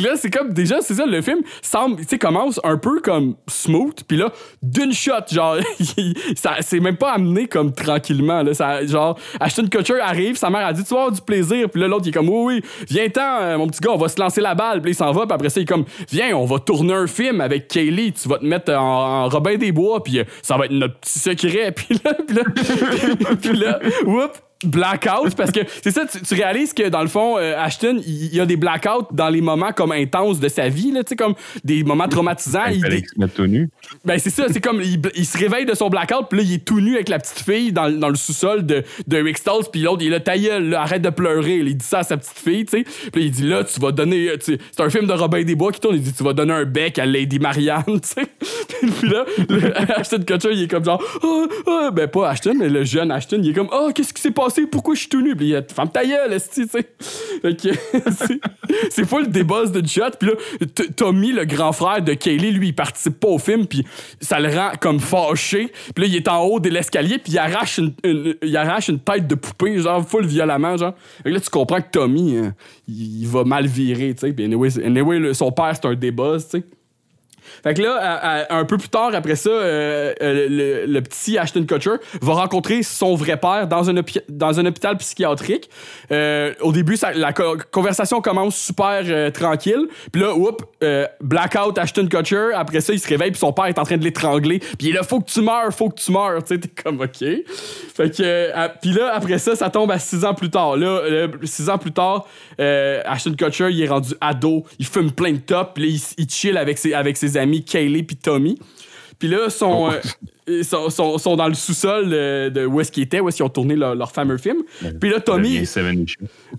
là c'est comme déjà, c'est ça, le film semble, tu sais, commence un peu comme smooth. Puis là, d'une shot, genre, ça, c'est même pas amené comme tranquillement. Là, ça, genre, Ashton Kutcher arrive, sa mère a dit, tu vas avoir du plaisir. Puis là, l'autre, il est comme, oui, oui, viens-t'en, euh, mon petit gars, on va se lancer la balle. Puis là, il s'en va. Puis après ça, il est comme, viens, on va tourner un film avec Kaylee. Tu vas te mettre en, Robin des Bois. Puis euh, ça va être notre petit secret. Puis là, puis là, puis là, whoop. Blackout, parce que c'est ça, tu, tu réalises que dans le fond, euh, Ashton, il y a des blackouts dans les moments comme intenses de sa vie, là, tu sais, comme des moments traumatisants. Il Il, tout nu. ben c'est ça, c'est comme il, il se réveille de son blackout, puis là il est tout nu avec la petite fille dans, dans le sous-sol de, de Rick Stoltz, puis l'autre il est là ta gueule, là, arrête de pleurer, il dit ça à sa petite fille, tu sais. Puis il dit là tu vas donner tu- c'est un film de Robin des Bois qui tourne, il dit tu vas donner un bec à Lady Marianne, tu sais. puis là le- Ashton Kutcher il est comme genre oh, oh, ben pas Ashton mais le jeune Ashton, il est comme oh qu'est-ce qui s'est passé? Passé? Pourquoi je suis tout nu? Puis il a Femme ta gueule, c'est- pas le débat de shot. Puis là, Tommy, le grand frère de Kaylee, lui, il participe pas au film, puis ça le rend comme fâché. Puis là, il est en haut de l'escalier, puis il arrache une, il arrache une tête de poupée, genre, full violemment, genre. Là, tu comprends que Tommy, euh, il, va mal virer, tu sais. Puis anyway, son père, c'est un débuzz, tu sais. Fait que là, un peu plus tard, après ça, euh, euh, le, petit Ashton Kutcher va rencontrer son vrai père dans un, hôpital psychiatrique. Euh, au début, la co- conversation commence super tranquille. Puis là, oups, blackout Ashton Kutcher. Après ça, il se réveille, puis son père est en train de l'étrangler. Puis il est là, faut que tu meurs, faut que tu meurs. Tu sais, t'es comme, OK. Fait que, puis là, après ça, ça tombe à six ans plus tard. Là, six ans plus tard, Ashton Kutcher, il est rendu ado. Il fume plein de top. Puis là, il, il chill avec ses, avec ses amis Kaylee puis Tommy. Puis là, sont, euh, ils sont, sont- sont dans le sous-sol de, de où est-ce qu'ils étaient, où est-ce qu'ils ont tourné leur, leur fameux film. Puis là, Tommy,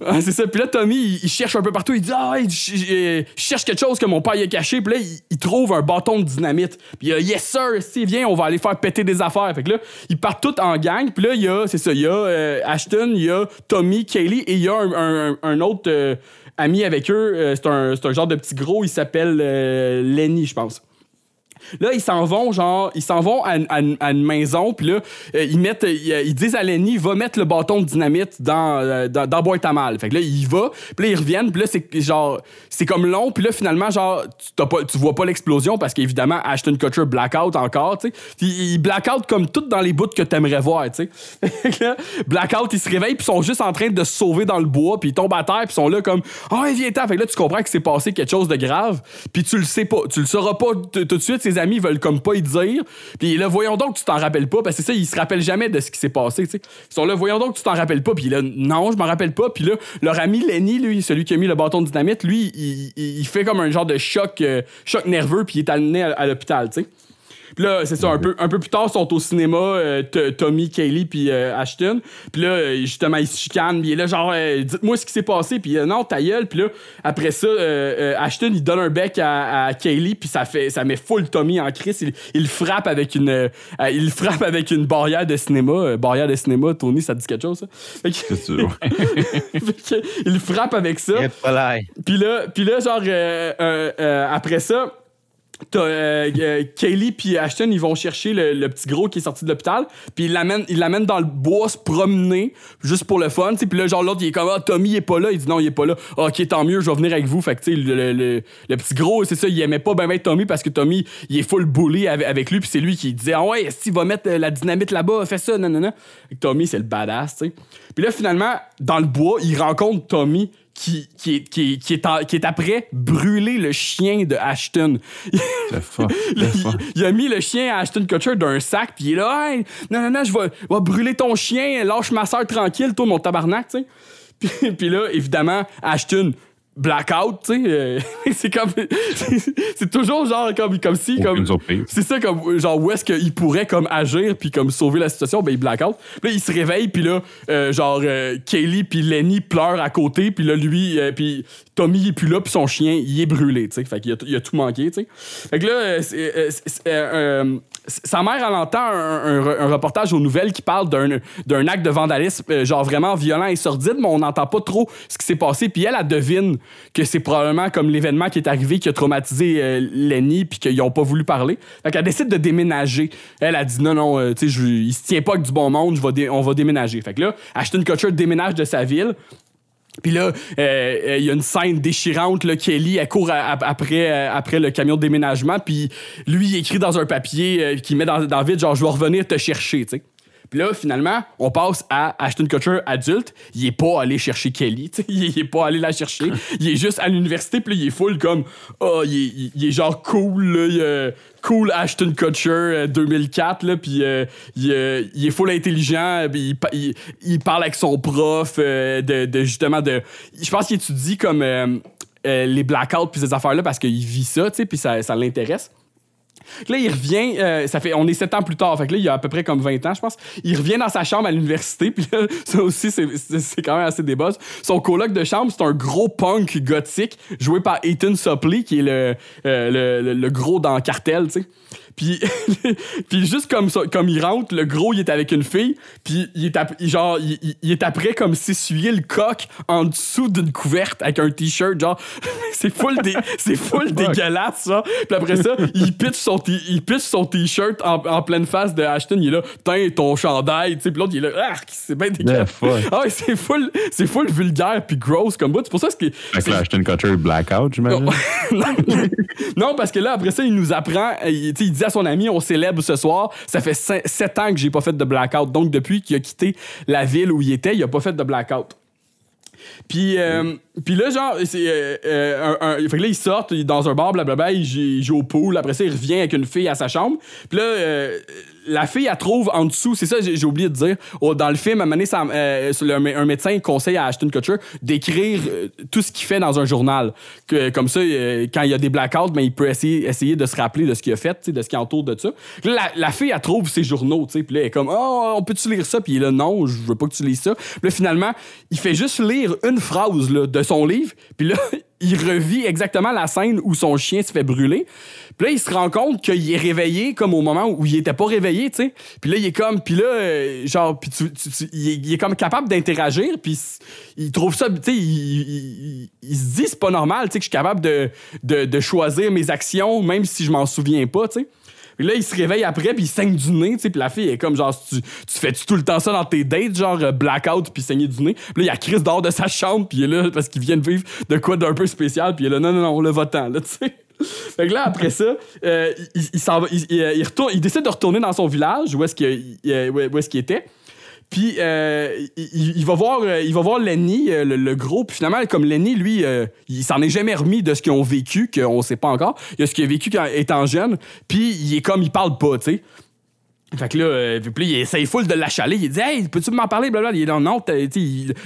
ah, c'est ça. Puis là, Tommy, il, il cherche un peu partout. Il dit Ah, je, je- je cherche quelque chose que mon père y a caché. Puis là, il, il trouve un bâton de dynamite. Puis il a Yes, sir, si, viens, on va aller faire péter des affaires. Fait que là, ils partent tous en gang. Puis là, il y a, c'est ça, il y a euh, Ashton, il y a Tommy, Kaylee et il y a un, un- un autre euh, ami avec eux. Euh, c'est, un, un genre de petit gros. Il s'appelle euh, Lenny, je pense. Là, ils s'en vont, genre, ils s'en vont à, à à une maison, puis là, euh, ils mettent, euh, ils, ils disent à Lenny, va mettre le bâton de dynamite dans, euh, dans, dans boîte à mal. Fait que là, il va, puis là, ils reviennent, puis là, c'est genre, c'est comme long, puis là, finalement, genre, tu, pas, tu vois pas l'explosion parce qu'évidemment, Ashton Kutcher blackout encore, tu sais. Puis il blackout comme tout dans les bouts que t'aimerais voir, tu sais. Blackout, ils se réveillent, puis ils sont juste en train de se sauver dans le bois, puis ils tombent à terre, puis ils sont là comme, ah, oh, viens-t'en. Fait que là, tu comprends que c'est passé quelque chose de grave, puis tu le sais pas, tu le sauras pas tout de suite, ses amis veulent comme pas y dire. Puis là, voyons donc tu t'en rappelles pas, parce que ça, ils se rappellent jamais de ce qui s'est passé, tu sais. Ils sont là, voyons donc tu t'en rappelles pas, puis là, non, je m'en rappelle pas. Puis là, leur ami Lenny, lui, celui qui a mis le bâton de dynamite, lui, il fait comme un genre de choc, euh, choc nerveux, puis il est amené à, à l'hôpital, tu sais. Puis là, c'est ça, un peu, un peu plus tard, ils sont au cinéma, euh, Tommy, Kaylee, puis euh, Ashton. Puis là, euh, justement, ils se chicanent, puis là, genre, euh, dites-moi ce qui s'est passé, puis euh, non, ta gueule. Puis là, après ça, euh, euh, Ashton, il donne un bec à, à Kaylee, puis ça, fait, ça met full Tommy en crise. Il, frappe avec une, il frappe avec une barrière de cinéma. Euh, barrière de cinéma, Tony, ça te dit quelque chose, ça? Fait que- C'est sûr. fait que, il le frappe avec ça. Puis là, puis là genre, euh, euh, euh, après ça, t'as euh, euh, Kaylee puis Ashton, ils vont chercher le, petit gros qui est sorti de l'hôpital, puis ils l'amènent, ils l'amènent dans le bois se promener, juste pour le fun. Puis là, genre, l'autre, il est comme, ah, Tommy, il est pas là. Il dit, non, il est pas là. Ah, ok, tant mieux, je vais venir avec vous. Fait que, tu sais, le, le- le- petit gros, c'est ça, il aimait pas ben, ben Tommy parce que Tommy, il est full bully avec, avec lui, puis c'est lui qui disait, ah ouais, si, va mettre euh, la dynamite là-bas, fais ça, non, non, non. Tommy, c'est le badass, tu sais. Puis là, finalement, dans le bois, il rencontre Tommy qui, qui, est, qui, est, qui, est en- qui est après brûler le chien de Ashton. Fuck. il, a mis le chien à Ashton Kutcher d'un sac, puis il est là, hey, non, non, non, je vais, je vais brûler ton chien, lâche ma soeur tranquille, toi, mon tabarnak, tu sais. Puis, puis là, évidemment, Ashton, blackout, tu sais. euh, c'est comme. c'est- toujours genre comme, comme si. Comme, c'est ça, comme, genre, où est-ce qu'il pourrait, comme, agir, puis, comme, sauver la situation, ben, il blackout. Puis là, il se réveille, puis là, euh, genre, euh, Kaylee, puis Lenny pleurent à côté, puis là, lui, euh, puis Tommy, il est plus là, puis son chien, il est brûlé, tu sais. Fait qu'il a, il a tout manqué, tu sais. Fait que là, c'est, sa mère, elle entend un, un- un reportage aux nouvelles qui parle d'un, d'un acte de vandalisme, euh, genre, vraiment violent et sordide, mais on n'entend pas trop ce qui s'est passé. Puis elle, elle devine que c'est probablement comme l'événement qui est arrivé qui a traumatisé euh, Lenny puis qu'ils ont pas voulu parler. Fait qu'elle décide de déménager. Elle a dit non, non, euh, tu sais, il se tient pas avec du bon monde, on va déménager. Fait que là, Ashton Kutcher déménage de sa ville. Puis là, euh, euh, il y a une scène déchirante. Là, Kelly, elle court après, après le camion de déménagement. Puis lui, il écrit dans un papier qu'il met dans, dans vide, genre, je vais revenir te chercher, tu. Puis là, finalement, on passe à Ashton Kutcher adulte. Il est pas allé chercher Kelly. Il est pas allé la chercher. il est juste à l'université, puis il est full comme, oh, il est, genre cool, euh, cool Ashton Kutcher euh, 2004, là. Puis euh, il, euh, est full intelligent, puis il, pa- il- il parle avec son prof euh, de, justement de. Je pense qu'il étudie comme. euh, euh, les blackouts puis ces affaires-là parce qu'il vit ça, tu puis ça, ça l'intéresse. Là, il revient, euh, ça fait, on est sept ans plus tard, fait que là, il y a à peu près comme 20 ans, je pense. Il revient dans sa chambre à l'université, puis là, ça aussi, c'est- quand même assez buzz. Son coloc de chambre, c'est un gros punk gothique, joué par Ethan Suplee, qui est le, euh, le, le- le gros dans Cartel, tu sais. Puis, puis juste comme, ça, comme il rentre, le gros, il est avec une fille, puis il est, genre, il, est après comme s'essuyer le coq en dessous d'une couverte avec un t-shirt, genre, c'est full, dé- c'est full dégueulasse, ça. Puis après ça, il pitch son, t- il pitch son t-shirt en, en pleine face de Ashton, il est là, tiens, ton chandail, tu sais, puis l'autre, il est là, ah, c'est bien dégueulasse. Ah ouais, c'est full, c'est full vulgaire puis gross comme bout. C'est pour ça que là, Ashton Kutcher blackout, j'imagine. non. non, parce que là, après ça, il nous apprend, il, tu sais, il dit à son ami, on célèbre ce soir. Ça fait cin- sept ans que j'ai pas fait de blackout. Donc, depuis qu'il a quitté la ville où il était, il a pas fait de blackout. Puis, euh, puis là, genre, c'est, euh, euh, fait que là, il sort il est dans un bar, blablabla, il joue, il joue au pool. Après ça, il revient avec une fille à sa chambre. Puis là, la fille, elle trouve en dessous, c'est ça, j'ai, oublié de dire. dans le film, euh, un médecin conseille à Ashton Kutcher d'écrire euh, tout ce qu'il fait dans un journal. Comme ça, euh, quand il y a des blackouts, ben, il peut essayer, de se rappeler de ce qu'il a fait, de ce qui entoure de ça. La, la fille, elle trouve ses journaux, puis là, elle est comme, oh, on peut-tu lire ça? Puis il non, je veux pas que tu lises ça. Puis finalement, il fait juste lire une phrase de son livre, puis là, il revit exactement la scène où son chien se fait brûler. Puis là, il se rend compte qu'il est réveillé comme au moment où il était pas réveillé, tu sais. Puis là, il est comme, puis là, euh, genre, puis tu- tu- tu- il, est, comme capable d'interagir, puis il trouve ça, tu sais, il- il- il se dit c'est pas normal, tu sais, que je suis capable de, de, de choisir mes actions, même si je m'en souviens pas, tu sais. Puis là, il se réveille après, puis il saigne du nez, tu sais. Puis la fille est comme, genre, tu, tu fais-tu tout le temps ça dans tes dates, genre euh, blackout, puis saigner du nez? Puis là, il y a Chris dehors de sa chambre, puis il est là parce qu'il vient de vivre de quoi d'un peu spécial, puis il est là, non, non, non, le votant, là, tu sais. Fait que là, après ça, euh, il, il il- il- il décide de retourner dans son village, où est-ce qu'il euh, où est-ce qu'il était. Puis euh, il, il va voir, euh, il va voir Lenny, euh, le, le gros. Puis finalement, comme Lenny, lui, euh, il s'en est jamais remis de ce qu'ils ont vécu, qu'on sait pas encore. Il a ce qu'il a vécu quand étant jeune. Puis il est comme, il parle pas, tu sais. Fait que là, euh, là, il essaye full de l'achaler. Il dit Hey, peux-tu m'en parler? Blablabla? Il est non, non.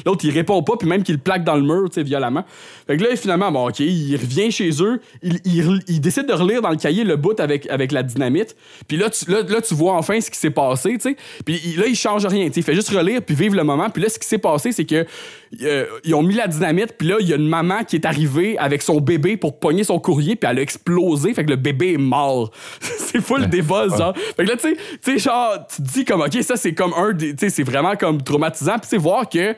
L'autre, il répond pas, puis même qu'il le plaque dans le mur, tu sais, violemment. Fait que là, finalement, bon, OK, il revient chez eux. Il, il- il décide de relire dans le cahier le bout avec, avec la dynamite. Puis là tu, là, là, tu vois enfin ce qui s'est passé, tu sais. Puis là, il change rien, tu sais. Il fait juste relire, puis vivre le moment. Puis là, ce qui s'est passé, c'est que euh, ils ont mis la dynamite, puis là, il y a une maman qui est arrivée avec son bébé pour pogner son courrier, puis elle a explosé. Fait que le bébé est mort. c'est full des buzz, genre. Fait que là, tu sais- tu sais, genre, tu te dis comme, OK, ça, c'est comme un des. Tu sais, c'est vraiment comme traumatisant. Puis, tu sais, voir que.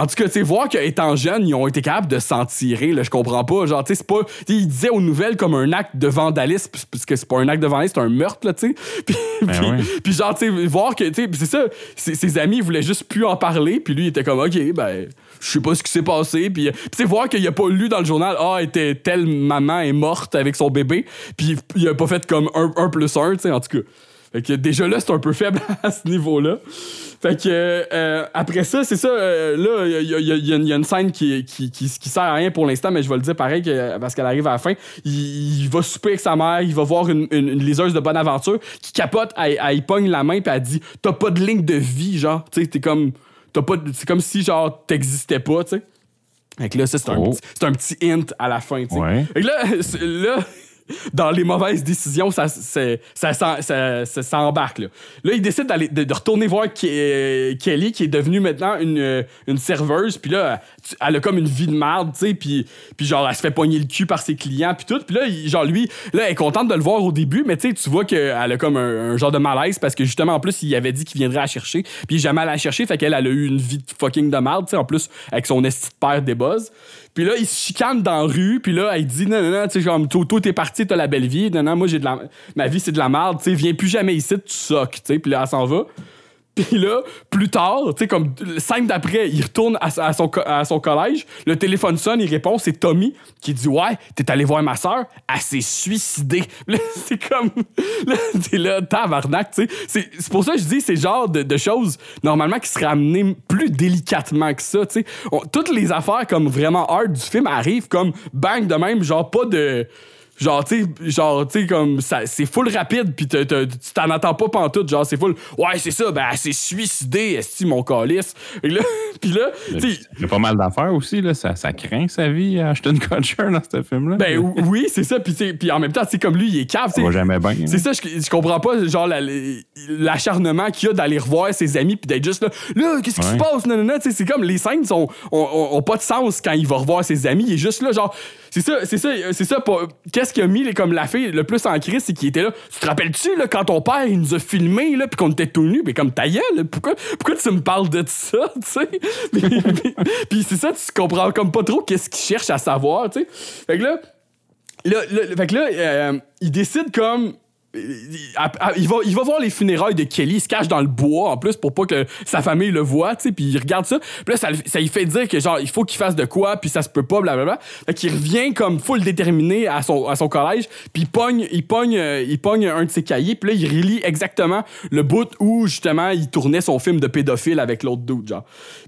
En tout cas, tu sais, voir qu'étant jeunes, ils ont été capables de s'en tirer, là, je comprends pas. Genre, tu sais, c'est pas. tu sais, Ils disaient aux nouvelles comme un acte de vandalisme, parce que c'est pas un acte de vandalisme, c'est un meurtre, là, tu sais. Puis, puis, oui. puis genre, tu sais, voir que, tu sais, c'est ça, ses, ses amis ils voulaient juste plus en parler, puis lui, il était comme, OK, ben, je sais pas ce qui s'est passé. Puis, euh, tu sais, voir qu'il a pas lu dans le journal, ah, était telle maman est morte avec son bébé, puis il a pas fait comme un, un plus un, tu sais, en tout cas. Fait que déjà là, c'est un peu faible à ce niveau-là. Fait que euh, après ça, c'est ça. euh, là, il y y a- il y a une- scène qui, qui, qui, qui sert à rien pour l'instant, mais je vais le dire pareil que- parce qu'elle arrive à la fin. Il, il va souper avec sa mère, il va voir une, une, une liseuse de bonne aventure qui capote, elle, elle pogne la main puis elle dit T'as pas de ligne de vie, genre. Tu sais, t'es comme. T'as pas C'est comme si, genre, t'existais pas, tu sais. Fait que là, ça, c'est un, Oh. un petit hint à la fin, tu sais. Ouais. Fait que là, là, dans les mauvaises décisions, ça, ça. Là. là, il décide de, de retourner voir Ke- Kelly, qui est devenue maintenant une, serveuse. Puis là, elle a comme une vie de merde, tu sais. Puis, puis genre, elle se fait pogner le cul par ses clients, puis tout. Puis là, genre, lui, là, elle est contente de le voir au début, mais tu sais, tu vois qu'elle a comme un, genre de malaise parce que justement, en plus, il avait dit qu'il viendrait la chercher. Puis il est jamais la chercher, fait qu'elle elle a eu une vie de fucking de merde, tu sais. En plus, avec son esti de père des buzz. Puis là, il se chicane dans la rue, puis là, elle dit non, non, non, tu sais, toi, toi, t'es parti, t'as la belle vie. Non, non, moi, j'ai de la. Ma vie, c'est de la merde, tu sais, viens plus jamais ici, tu soques, tu sais. Puis là, elle s'en va. Puis là, plus tard, tu sais, comme cinq d'après, il retourne à, son, collège. Le téléphone sonne, il répond, c'est Tommy qui dit Ouais, t'es allé voir ma soeur, elle s'est suicidée. C'est comme. Là, t'es là, tabarnak, tu sais. C'est pour ça que je dis, c'est genre de, de choses, normalement, qui seraient amenées plus délicatement que ça, tu sais. Toutes les affaires, comme vraiment hard du film, arrivent comme bang de même, genre pas de Genre, tu sais, genre, tu sais, comme, ça, c'est full rapide, puis tu t'en entends pas pantoute, genre, c'est full, ouais, c'est ça, ben, elle s'est suicidée, est mon calice. Là, puis là, tu sais. Il y a pas mal d'affaires aussi, là, ça, ça craint sa vie, Ashton Kutcher, dans ce film-là. Ben oui, c'est ça, puis puis en même temps, tu sais, comme lui, il est cave, va jamais bien. C'est ça, je, je comprends pas, genre, la- l'acharnement qu'il y a d'aller revoir ses amis, puis d'être juste là, là, qu'est-ce qui se passe, non, non, non, tu sais, c'est comme, les scènes sont, ont, ont- ont pas de sens quand il va revoir ses amis, il est juste là, genre, c'est ça, c'est ça, c'est ça, qu'est-ce qui a mis, comme la fille, le plus en crise, c'est qu'il était là, tu te rappelles-tu, là, quand ton père, nous a filmé, là, puis qu'on était tout nus, mais comme ta gueule, pourquoi, pourquoi tu me parles de ça, tu sais? Puis c'est ça, tu comprends comme pas trop qu'est-ce qu'il cherche à savoir, tu sais? Fait que là, Là, là- fait que là, euh, il décide comme. À- il va, il va voir les funérailles de Kelly, il se cache dans le bois en plus pour pas que sa famille le voit, tu sais, puis il regarde ça. Puis là, ça, ça lui fait dire que genre, il faut qu'il fasse de quoi, puis ça se peut pas, blablabla. Fait qu'il revient comme full déterminé à son, à son collège, puis il pogne, il, pogne, euh, il pogne un de ses cahiers, puis là, il relit exactement le bout où justement il tournait son film de pédophile avec l'autre dude, genre.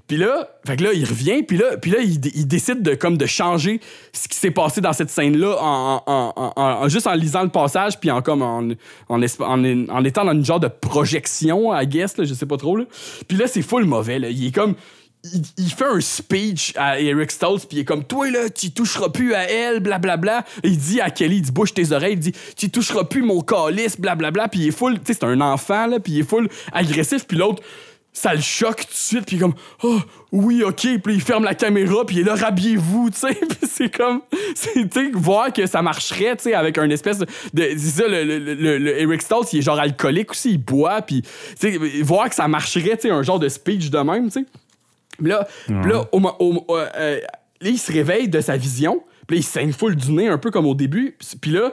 Puis là, fait que là, il revient, puis là, puis là il, il décide de, comme, de changer ce qui s'est passé dans cette scène-là en- en- juste en lisant le passage, puis en, comme, en, en, étant dans une genre de projection, I guess, là, je sais pas trop. Là. Puis là, c'est full mauvais. Là. Il est comme. Il, fait un speech à Eric Stoltz, puis il est comme Toi, là, tu toucheras plus à elle, blablabla. Il dit à Kelly, il dit Bouge tes oreilles, il dit Tu toucheras plus mon calice, blablabla. Puis il est full, tu sais, c'est un enfant, là, puis il est full agressif, puis l'autre ça le choque tout de suite, puis comme oh oui ok, puis il ferme la caméra, puis il est là rhabillez-vous, tu sais, Puis c'est comme c'est tu sais voir que ça marcherait, tu sais, avec un espèce de, c'est ça le, le, le- le Eric Stoltz, il est genre alcoolique aussi, il boit, puis tu sais voir que ça marcherait, tu sais, un genre de speech de même, tu sais. Là, puis là, au euh, euh, là, il se réveille de sa vision, puis là, il saigne full du nez un peu comme au début, puis là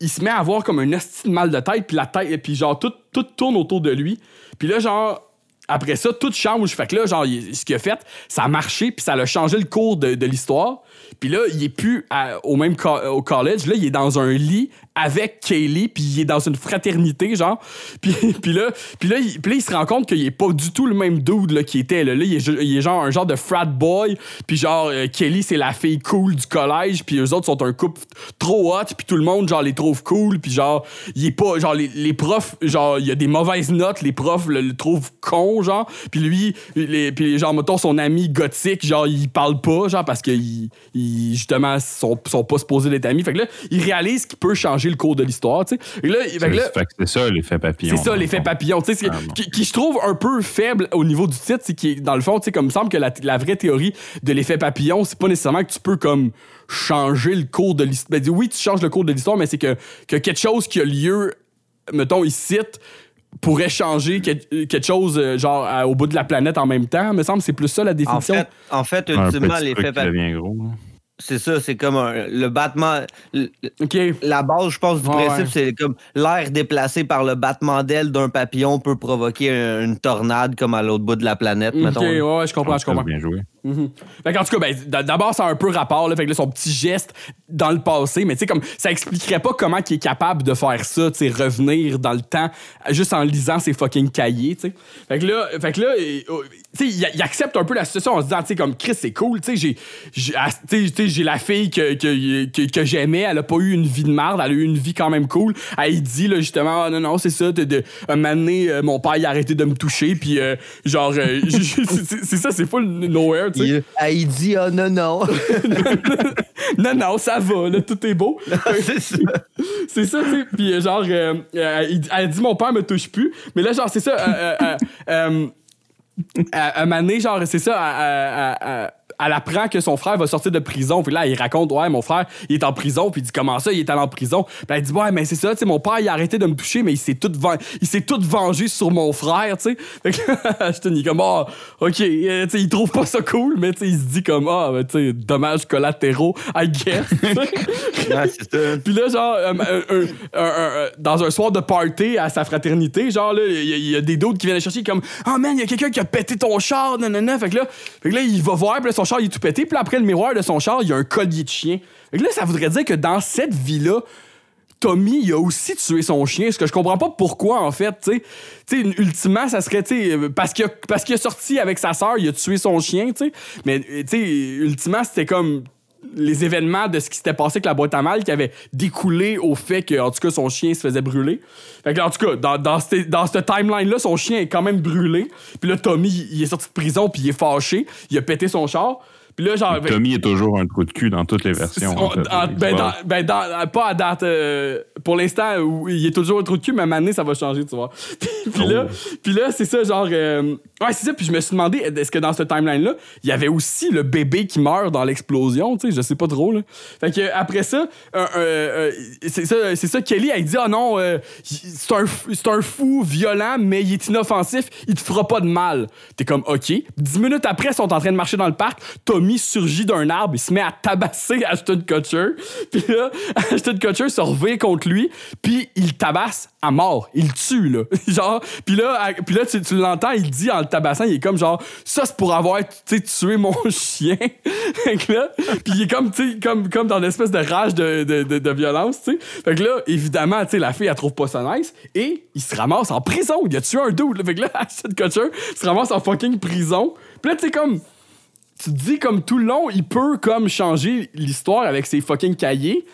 il se met à avoir comme un esti de mal de tête, puis la tête, puis genre, tout, tout tourne autour de lui. Puis là, genre, après ça, tout change. Fait que là, genre, ce qu'il a fait, ça a marché, puis ça a changé le cours de l'histoire. Puis là, il est plus au même co- au college. Là, il est dans un lit avec Kaylee, puis il est dans une fraternité, genre. Puis, là, puis là, il, puis là, il se rend compte qu'il est pas du tout le même dude là, qui était. Là, Là, il, est, genre un genre de frat boy, puis genre, euh, Kelly, c'est la fille cool du collège, puis eux autres sont un couple trop hot, puis tout le monde, genre, les trouve cool, puis genre, il est pas, genre, les, profs, genre, il y a des mauvaises notes, les profs le, trouvent con, genre, puis lui, les, puis genre, mettons, son ami gothique, genre, il parle pas, genre, parce que il, il- justement, sont, sont pas supposés d'être amis. Fait que là, il réalise qu'il peut changer le cours de l'histoire, tu sais. Et là, fait que là, c'est ça, l'effet papillon. c'est ça, l'effet papillon. Tu sais, Ah, bon. qui, qui je trouve un peu faible au niveau du titre, c'est qui dans le fond, tu sais, comme il me semble que la, la vraie théorie de l'effet papillon, c'est pas nécessairement que tu peux comme changer le cours de l'histoire. Ben, oui, tu changes le cours de l'histoire, mais c'est que, que quelque chose qui a lieu, mettons, ici, pourrait changer que- quelque chose, euh, genre, au bout de la planète en même temps. Me semble que c'est plus ça la En définition. fait, en fait ultimement, l'effet papillon, devient gros. C'est ça, c'est comme un- le battement. le-. La base, je pense, du Ouais, principe, ouais. c'est comme l'air déplacé par le battement d'aile d'un papillon peut provoquer un- une tornade comme à l'autre bout de la planète, OK, mettons. ouais, je comprends, je Ça, comprends. bien joué. Fait qu'en tout cas, ben, d'abord, ça a un peu rapport. Fait que son petit geste dans le passé, mais tu sais, comme ça expliquerait pas comment il est capable de faire ça, tu revenir dans le temps juste en lisant ses fucking cahiers, tu. Fait que là, là oh, tu sais, il, accepte un peu la situation en se disant, tu sais, comme Chris, c'est cool, tu sais, j'ai, j'ai, ah, la fille que, que, que, j'aimais, elle a pas eu une vie de merde, elle a eu une vie quand même cool. Elle dit, là, justement, Ah, non, non, c'est ça, de, de, donné, euh, mon père, il a arrêté de me toucher, puis euh, genre, euh, c'est ça, c'est full nowhere, tu sais. Il, ah, il dit Ah non, non. non, non, ça va, là, tout est beau. c'est ça. c'est ça, tu sais. Puis, euh, genre, euh, euh, il- elle dit Mon père me touche plus. Mais là, genre, c'est ça. euh, à, à un moment donné, genre, c'est ça. à- à- à- à- elle apprend que son frère va sortir de prison. Puis là, il raconte, ouais, mon frère, il est en prison. Puis il dit, comment ça, il est allé en prison? Puis elle dit, ouais, mais c'est ça, tu sais, mon père, il a arrêté de me toucher, mais il s'est tout, ven- il s'est tout vengé sur mon frère, tu sais. Fait que Ashton, il est comme, ah, ok, euh, tu sais, il trouve pas ça cool, mais tu sais, il se dit comme, ah, ben, tu sais, dommages collatéraux, I guess. Puis là, genre, euh, euh, dans un soir de party à sa fraternité, genre, là, il y, a- il y a des d'autres qui viennent le chercher comme Oh man, il y a quelqu'un qui a pété ton char, nanana. Fait que là, fait que là il va voir, puis là, son il est tout pété. Puis après le miroir de son char, il y a un collier de chien. Là, ça voudrait dire que dans cette vie-là, Tommy, il a aussi tué son chien. Ce que je comprends pas pourquoi, en fait, tu sais. Ultimement, ça serait, tu parce qu'il a, parce qu'il a sorti avec sa sœur, il a tué son chien, tu sais. Mais, tu sais, ultimement, c'était comme les événements de ce qui s'était passé avec la boîte à mal qui avait découlé au fait que, en tout cas, son chien se faisait brûler. Fait que, en tout cas, dans, dans, cette, dans timeline-là, son chien est quand même brûlé. Puis là, Tommy, il est sorti de prison, puis il est fâché. Il a pété son char. Puis là, genre. Tommy est toujours un trou de cul dans toutes les versions. On- en fait. en- ben, dans- ben, dans- pas à date. euh, pour l'instant, il est toujours un trou de cul, mais à un moment donné, ça va changer, tu vois. puis, là, puis là c'est ça, genre. euh, ouais, c'est ça. Puis je me suis demandé, est-ce que dans ce timeline-là, il y avait aussi le bébé qui meurt dans l'explosion, tu sais, je sais pas trop, là. Fait que après ça, euh, c'est ça, ça, Kelly, elle dit, ah non, euh, c'est un, un fou violent, mais il est inoffensif, il te fera pas de mal. T'es comme, OK. Dix minutes après, ils sont en train de marcher dans le parc. Tommy surgit d'un arbre, il se met à tabasser Ashton Kutcher. Puis là, Ashton Kutcher se revient contre lui, puis il tabasse à mort. Il tue, là. genre, puis là, puis là tu, l'entends, il dit en le tabassant, il est comme genre, ça c'est pour avoir, tué mon chien. fait que là, puis il est comme, tu comme, comme dans une espèce de rage de, violence, tu. Fait que là, évidemment, tu la fille, elle trouve pas ça nice, et il se ramasse en prison. Il a tué un dude, là. Fait que là, Ashton Kutcher se ramasse en fucking prison. Puis là, tu sais, comme, tu te dis comme tout le long, il peut comme changer l'histoire avec ses fucking cahiers.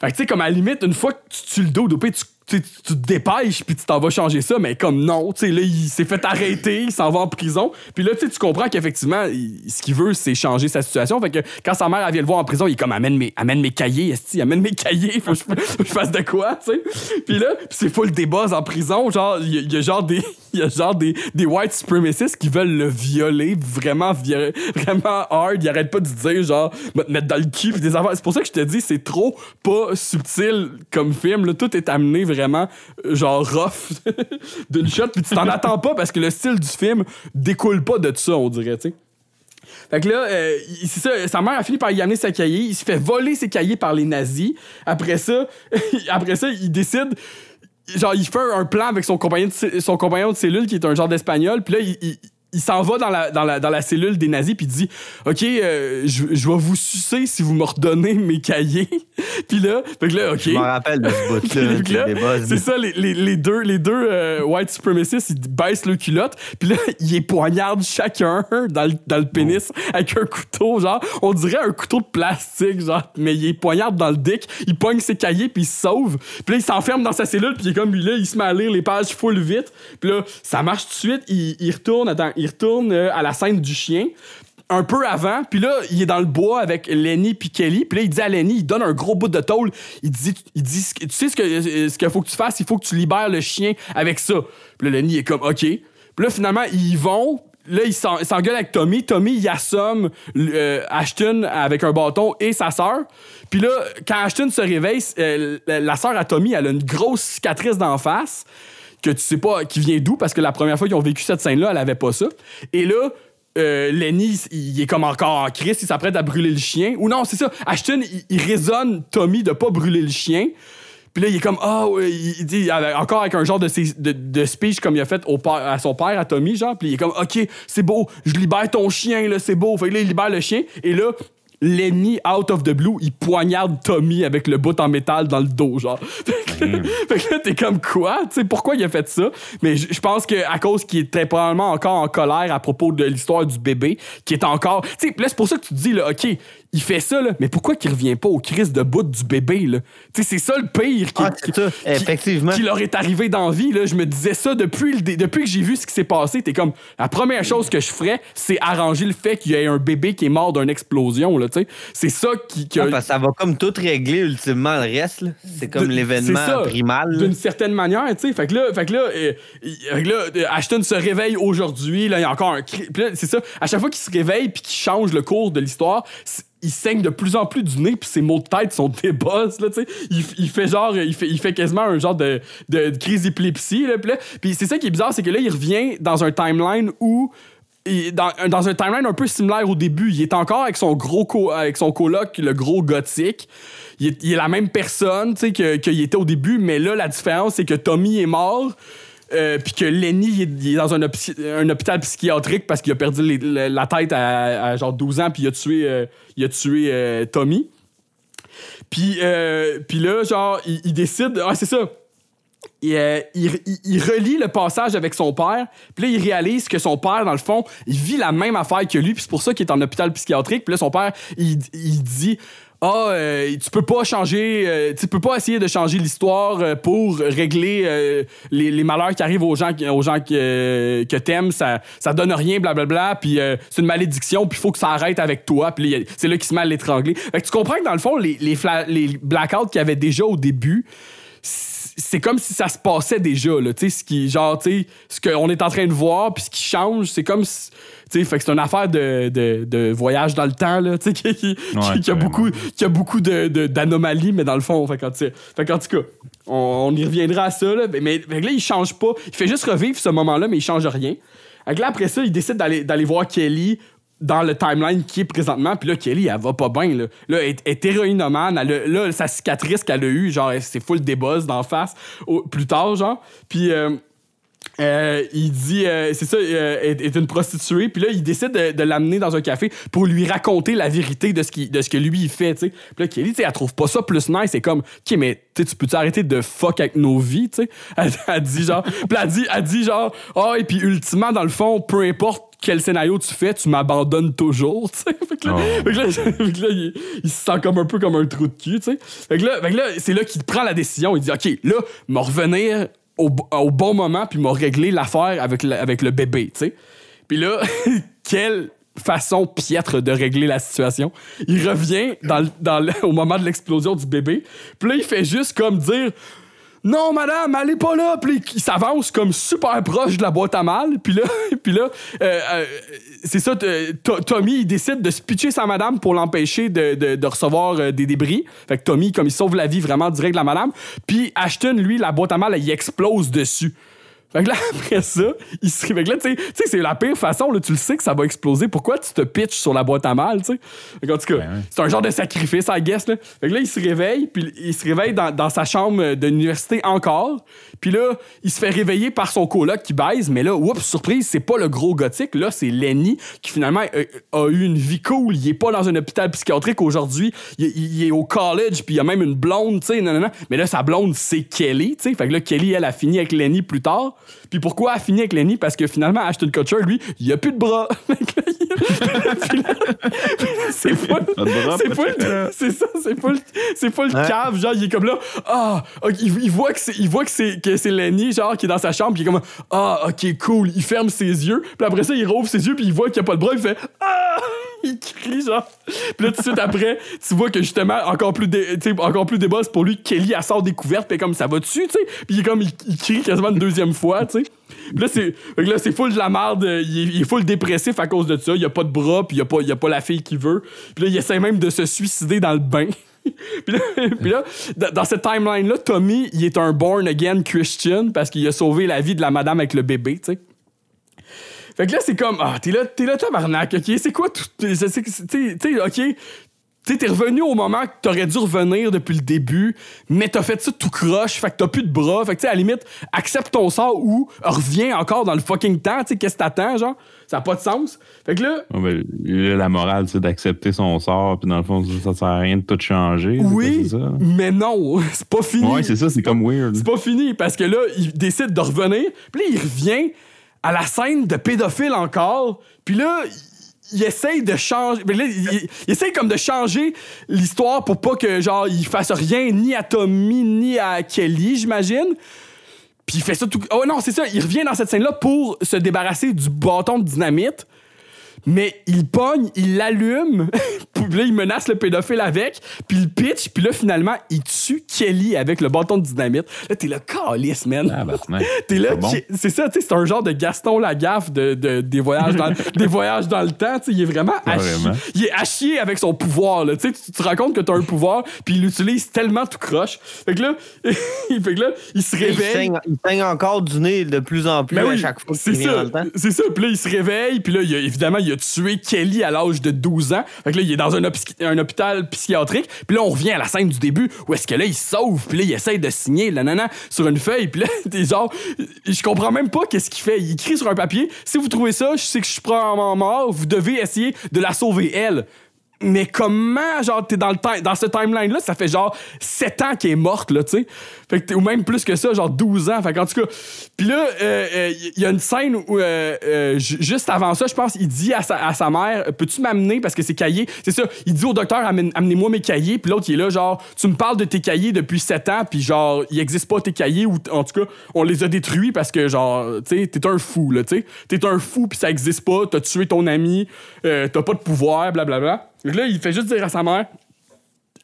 Fait que tu sais, comme à la limite, une fois que tu tues le dos, tu, tu, tu te dépêches puis tu t'en vas changer ça, mais comme non, tu sais, là, il s'est fait arrêter, il s'en va en prison. Puis là, tu comprends qu'effectivement, ce qu'il veut, c'est changer sa situation. Fait que quand sa mère, vient le voir en prison, il est comme, amène mes, amène mes cahiers, esti, amène mes cahiers, faut que je, fasse de quoi, tu sais. Puis là, c'est full buzz en prison, genre, il y, a- genre des. Il y a genre des, des white supremacists qui veulent le violer vraiment, vraiment hard. Ils arrêtent pas de dire, genre, me mettre dans le cul pis des affaires. C'est pour ça que je te dis, c'est trop pas subtil comme film. Là. Tout est amené vraiment, euh, genre, rough d'une shot. Puis tu t'en attends pas parce que le style du film découle pas de ça, on dirait, tu. Fait que là, euh, c'est ça, sa mère a fini par y amener ses cahiers. Il se fait voler ses cahiers par les nazis. Après ça, après ça, il décide. Genre, il fait un plan avec son compagnon de, son compagnon de cellule qui est un genre d'espagnol. Puis là, il- il s'en va dans la, dans, la, dans la cellule des nazis puis il dit OK, euh, je, je vais vous sucer si vous me redonnez mes cahiers. puis là, fait que là, OK. Je m'en rappelle de ce bout-là. Là, c'est ça, les, les- les deux, les deux euh, white supremacists, ils baissent le culotte, puis là, ils les poignardent chacun dans le, dans le pénis avec un couteau, genre, on dirait un couteau de plastique, genre, mais il les poignarde dans le dick, il pogne ses cahiers, puis il se sauve, puis là, il s'enferme dans sa cellule, puis il est comme, là, il se met à lire les pages full vite, puis là, ça marche tout de suite, il, il retourne, attends, il retourne euh, à la scène du chien, un peu avant, puis là, il est dans le bois avec Lenny puis Kelly, puis là, il dit à Lenny, il donne un gros bout de tôle, il dit, il dit tu sais ce que ce qu'il faut que tu fasses, il faut que tu libères le chien avec ça. Puis là, Lenny est comme, OK. Puis là, finalement, ils vont, là, il s'en- il s'engueule avec Tommy, Tommy, il assomme euh, Ashton avec un bâton et sa sœur. Puis là, quand Ashton se réveille, euh, la la sœur à Tommy, elle a une grosse cicatrice d'en face que tu sais pas qui vient d'où parce que la première fois qu'ils ont vécu cette scène-là, elle avait pas ça. Et là, euh, Lenny, il est comme encore en crise, il s'apprête à brûler le chien. Ou non, c'est ça. Ashton, il, raisonne Tommy de pas brûler le chien. Puis là, il est comme, ah, ouais, il dit, encore avec un genre de, de, de speech comme il a fait au à son père, à Tommy, genre. Puis il est comme, OK, c'est beau, je libère ton chien, là, c'est beau. Fait que là, il libère le chien. Et là, Lenny, out of the blue, il poignarde Tommy avec le bout en métal dans le dos, genre. Fait que, que là, t'es comme quoi? Tu sais, pourquoi il a fait ça? Mais je pense qu'à cause qu'il était probablement encore en colère à propos de l'histoire du bébé, qui est encore. Tu sais, là, c'est pour ça que tu te dis, là, OK, il fait ça, là, mais pourquoi qu'il revient pas au crise de bout du bébé, là? Tu sais, c'est ça le pire qui, Ah, qui- ça, effectivement. qui leur est arrivé dans la vie, là. Je me disais ça depuis, le depuis que j'ai vu ce qui s'est passé. T'es comme, la première chose que je ferais, c'est arranger le fait qu'il y ait un bébé qui est mort d'une explosion, là. C'est ça qui. qui a- Ah, parce que ça va comme tout régler ultimement le reste. là. C'est comme de- l'événement primal. D'une certaine manière, tu sais. Fait que là, fait que là, euh, il- fait que là, euh, Ashton se réveille aujourd'hui. Là, il y a encore un. Puis là, c'est ça. À chaque fois qu'il se réveille puis qu'il change le cours de l'histoire, il saigne de plus en plus du nez puis ses mots de tête sont des bosses, là, tu sais. Il, fait genre, il fait, il fait quasiment un genre de, crise d'épilepsie, là. Puis c'est ça qui est bizarre, c'est que là, il revient dans un timeline où dans, dans un timeline un peu similaire au début, il est encore avec son gros co- avec son le gros gothique. Il est, la même personne, tu sais, qu'il était au début, mais là, la différence, c'est que Tommy est mort. Euh, puis que Lenny il est, dans un, hôpi- un hôpital psychiatrique parce qu'il a perdu la, tête à, genre 12 ans puis il a tué, euh, il a tué euh, Tommy. Puis, là, genre, il, décide. Ah, c'est ça. il, il- relie le passage avec son père, puis là, il réalise que son père, dans le fond, il vit la même affaire que lui, puis c'est pour ça qu'il est en hôpital psychiatrique. Puis là, son père, il dit Ah, euh, tu peux pas changer, euh, tu peux pas essayer de changer l'histoire euh, pour régler les, malheurs qui arrivent aux gens, aux gens que, que t'aimes, ça, ça donne rien, blablabla, puis c'est une malédiction, puis il faut que ça arrête avec toi, puis c'est là qu'il se met à l'étrangler. Tu comprends que dans le fond, les, les, blackouts qu'il y avait déjà au début, comme si ça se passait déjà là tu sais ce qui genre tu sais ce qu'on est en train de voir puis ce qui change c'est comme si- tu sais fait que c'est une affaire de, de, de voyage dans le temps là tu sais qui, qui, qui- Ouais, qui a beaucoup qui a beaucoup de, d'anomalies mais dans le fond fait fait qu'en tout cas on, on y reviendra à ça là mais, mais là il change pas il fait juste revivre ce moment là mais il change rien. Fait que là après ça il décide d'aller d'aller voir Kelly dans le timeline qui est présentement. Puis là, Kelly, elle va pas bien. Là, là elle est- héroïnomane. Elle là, sa cicatrice qu'elle a eue, genre, c'est full débosse d'en face plus tard, genre. Puis euh, euh, il dit, euh, c'est ça, euh, est, est une prostituée. Puis là, il décide de, de l'amener dans un café pour lui raconter la vérité de ce, qui, de ce que lui, il fait, tu sais. Puis là, Kelly, tu sais, elle trouve pas ça plus nice. C'est comme, OK, mais tu sais, tu peux-tu arrêter de fuck avec nos vies, tu sais? Elle, elle dit genre, puis elle dit, elle dit genre, ah, et puis ultimement, dans le fond, peu importe quel scénario tu fais, tu m'abandonnes toujours, tu sais. Fait que là, Oh. fait que là, fait que là, il, il se sent comme un peu comme un trou de cul, tu sais. Fait que là, fait que là, c'est là qu'il prend la décision. Il dit, OK, là, me revenir au, bon moment puis m'a réglé l'affaire avec le, bébé, tu sais. Puis là, quelle façon piètre de régler la situation. Il revient au moment de l'explosion du bébé. Puis là, il fait juste comme dire non, madame, est pas là. Puis il s'avance comme super proche de la boîte à mal. Puis là, puis là euh, euh, c'est ça, To- Tommy, décide de se pitcher sa madame pour l'empêcher de, recevoir euh, des débris. Fait que Tommy, comme il sauve la vie vraiment direct de la madame. Puis Ashton, lui, la boîte à mal, il explose dessus. Fait que là, après ça, il se réveille. Fait que là, tu sais- c'est la pire façon, là, tu le sais que ça va exploser. Pourquoi tu te pitches sur la boîte à mal, tu sais? En tout cas, ouais. c'est un genre de sacrifice, I guess, là. Fait que là, il se réveille, puis il se réveille dans, dans sa chambre de l'université encore. Puis là, il se fait réveiller par son coloc qui baise, mais là, oups, surprise, c'est pas le gros gothique. Là, c'est Lenny qui finalement euh, a eu une vie cool. Il est pas dans un hôpital psychiatrique aujourd'hui. Il, il- il est au college, puis il y a même une blonde, tu sais, non, non, non. Mais là, sa blonde, c'est Kelly, tu sais. Fait que là, Kelly, elle a fini avec Lenny plus tard. Puis pourquoi elle a fini avec Lenny? Parce que finalement, Ashton Kutcher, lui, il a plus de bras. C'est full. C'est full. C'est ça, c'est full. C'est full Ouais. cave. Genre, il est comme là. Ah, il, il voit que c'est, il voit que c'est, que c'est Lenny, genre, qui est dans sa chambre, puis il est comme Ah, ok, cool. Il ferme ses yeux. Puis après ça, il rouvre ses yeux, puis il voit qu'il n'y a pas de bras. Il fait Ah! Il crie, genre. Puis là, tout de suite après, tu vois que justement, encore plus, dé, encore plus débat, pour lui, Kelly, elle sort découverte, puis comme ça va dessus, tu sais? Puis il comme, il, crie quasiment une deuxième fois, tu sais. Puis là, c'est, là, c'est full de la merde. Il est, il est full dépressif à cause de ça. Il a pas de bras, puis il a pas, il a pas la fille qu'il veut. Puis là, il essaie même de se suicider dans le bain. puis là, puis là, dans- cette timeline-là, Tommy, il est un born-again Christian parce qu'il a sauvé la vie de la madame avec le bébé, tu sais. Fait que là, c'est comme, ah, t'es là, t'es là, tabarnak, ok? C'est quoi tout. Tu sais, ok? Tu t'es revenu au moment que t'aurais dû revenir depuis le début, mais t'as fait ça tout croche, fait que t'as plus de bras. Fait que, tu sais, à la limite, accepte ton sort ou reviens encore dans le fucking temps, tu sais, qu'est-ce que t'attends, genre? Ça a pas de sens. Fait que là, Ouais, ben, là, la morale, c'est d'accepter son sort, puis dans le fond, ça, sert à rien de tout changer. oui, ça? mais non, c'est pas fini. Ouais, c'est ça, c'est comme weird. C'est pas fini parce que là, il décide de revenir. Puis là, il revient à la scène de pédophile encore. Puis là, il- essaye de changer. il- il essaye comme de changer l'histoire pour pas que, genre, il fasse rien ni à Tommy ni à Kelly, j'imagine. Puis il fait ça tout. Oh non, c'est ça. Il revient dans cette scène-là pour se débarrasser du bâton de dynamite. Mais il pogne, il l'allume, puis là, il menace le pédophile avec, puis il pitch, puis là, finalement, il tue Kelly avec le bâton de dynamite. Là, t'es là, calice, man. Ah, bah, c'est T'es là, bon. c'est ça, tu sais, c'est un genre de Gaston Lagaffe de, de- des, voyages dans, des voyages dans le temps, tu sais, il est vraiment à chier. Il est à chier avec son pouvoir, là, tu te rends compte que t'as un pouvoir, puis il l'utilise tellement tout croche. Fait que là, fait que là, il se Il réveille. saigne, il saigne encore du nez de plus en plus Ben à oui, chaque fois c'est qu'il vient ça, dans le temps. C'est ça. Puis là, il se réveille. Puis là, il a- évidemment, il a tué Kelly à l'âge de 12 ans. Fait que là, il est dans un, hôpi- un hôpital psychiatrique. Puis là, on revient à la scène du début où est-ce que là, il sauve. Puis là, il essaye de signer là, nanana, sur une feuille. Puis là, t'es genre, je comprends même pas qu'est-ce qu'il fait. Il écrit sur un papier Si vous trouvez ça, je sais que je suis probablement mort. Vous devez essayer de la sauver, elle. Mais comment, genre, t'es dans, le ti- dans ce timeline-là, ça fait genre 7 ans qu'elle est morte, là, tu sais. Fait que ou même plus que ça, genre 12 ans. Fait qu'en tout cas, puis là, il y a une scène où, euh, euh, ju- juste avant ça, je pense, il dit à sa, à sa mère, peux-tu m'amener? Parce que c'est cahiers. C'est ça, il dit au docteur, amenez-moi mes cahiers. Puis l'autre, il est là, genre, tu me parles de tes cahiers depuis 7 ans, puis genre, il existe pas tes cahiers, ou en tout cas, on les a détruits parce que, genre, tu sais, t'es un fou, là, tu sais. T'es un fou, puis ça existe pas, t'as tué ton ami, euh, t'as pas de pouvoir, blablabla. Donc là, il fait juste dire à sa mère,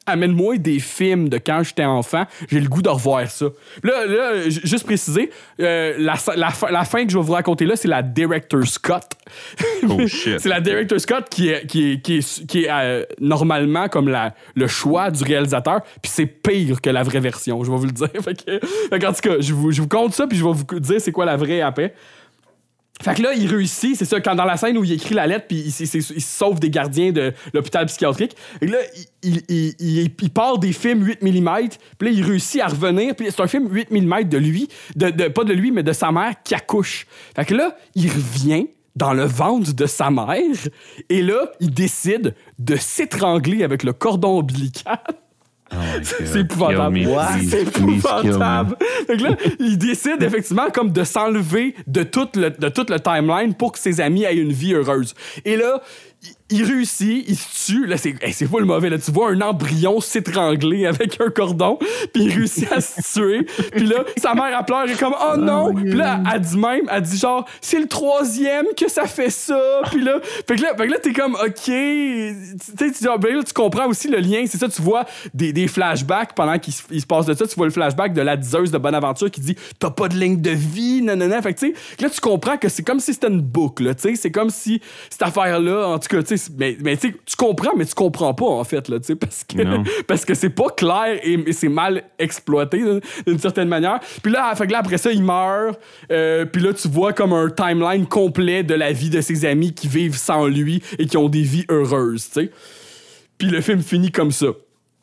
amène-moi des films de quand j'étais enfant, j'ai le goût de revoir ça. Là, là juste préciser, euh, la, la fin- la fin que je vais vous raconter là, c'est la Director's Cut. Oh, shit. c'est la Director's Cut qui est, qui est, qui est, qui est, euh, normalement comme la, le choix du réalisateur, puis c'est pire que la vraie version, je vais vous le dire. Fait que, qu'en tout cas, je vous, je vous compte ça, puis je vais vous dire c'est quoi la vraie après. Fait que là, il réussit, c'est ça, quand dans la scène où il écrit la lettre, puis il, il- sauve des gardiens de l'hôpital psychiatrique. Là, il, part des films 8 mm, puis là, il réussit à revenir, puis c'est un film 8 mm de lui, pas de lui, mais de sa mère qui accouche. Fait que là, il revient dans le ventre de sa mère, et là, il décide de s'étrangler avec le cordon ombilical. Oh. C'est épouvantable. C'est épouvantable. Que là, il décide effectivement comme de s'enlever de tout le, de tout le timeline pour que ses amis aient une vie heureuse. Et là, il, réussit, il se tue. Là, c'est hey, c'est pas le mauvais. Là, tu vois un embryon s'étrangler avec un cordon, puis il réussit à se tuer. Puis là, sa mère, elle pleure, et est comme « Oh non! Puis là, elle dit même, elle dit genre « C'est le troisième que ça fait ça! » Puis là, fait que là, fait que là t'es comme « OK! » Tu sais, tu, ah, ben tu comprends aussi le lien. C'est ça, tu vois des, des flashbacks pendant qu'il se, passe de ça. Tu vois le flashback de la diseuse de Bonaventure qui dit « T'as pas de ligne de vie! » Nanana. Fait que tu sais, là, tu comprends que c'est comme si c'était une boucle. Tu sais, c'est comme si cette affaire-là, en tout cas, tu sais, mais, mais tu sais, tu comprends, mais tu comprends pas, en fait, là, tu sais, parce que, Non. parce que c'est pas clair et, et c'est mal exploité d'une- d'une certaine manière. Puis là, fait que là, après ça, il meurt. euh, puis là, tu vois comme un timeline complet de la vie de ses amis qui vivent sans lui et qui ont des vies heureuses, tu sais. Puis le film finit comme ça.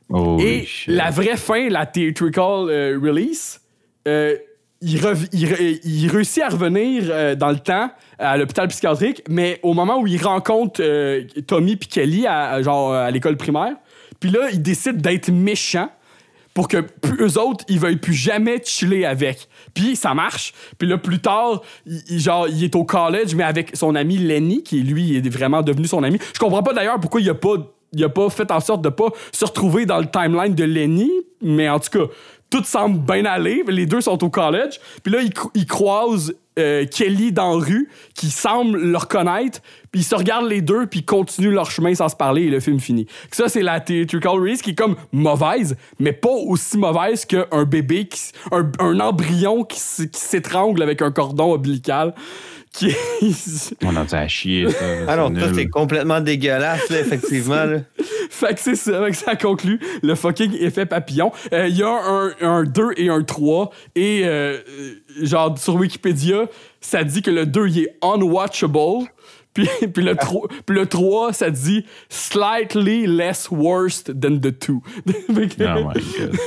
Holy Et shit. la vraie fin, la theatrical euh, release, euh, il, réussit à revenir euh, dans le temps à l'hôpital psychiatrique, mais au moment où il rencontre euh, Tommy puis Kelly à, à- l'école primaire, puis là, il décide d'être méchant pour que eux autres, ils veuillent plus jamais chiller avec. Puis ça marche. Puis là, plus tard, il, il- genre, il est au college, mais avec son ami Lenny, qui lui est vraiment devenu son ami. Je comprends pas d'ailleurs pourquoi il a pas, il a pas fait en sorte de pas se retrouver dans le timeline de Lenny, mais en tout cas, tout semble bien aller. Les deux sont au college. Puis là, ils, cro- ils croisent euh, Kelly dans la rue, qui semble le reconnaître. Puis ils se regardent les deux, puis continuent leur chemin sans se parler, et le film finit. Ça, c'est la theatrical release qui est comme mauvaise, mais pas aussi mauvaise qu'un bébé, un, embryon qui, qui s'étrangle avec un cordon ombilical. Qui est- On a dit à chier, ça. Ah non, ça, nul. c'est complètement dégueulasse, là, effectivement. là. Fait que c'est ça, que ça conclut le fucking effet papillon. Euh, Il y a un, un 2 et un 3. Et euh, euh, genre sur Wikipédia, ça dit que le 2 il est unwatchable. Puis, puis, le 3, puis le 3, ça dit slightly less worst than the 2. Fait que- Oh my God.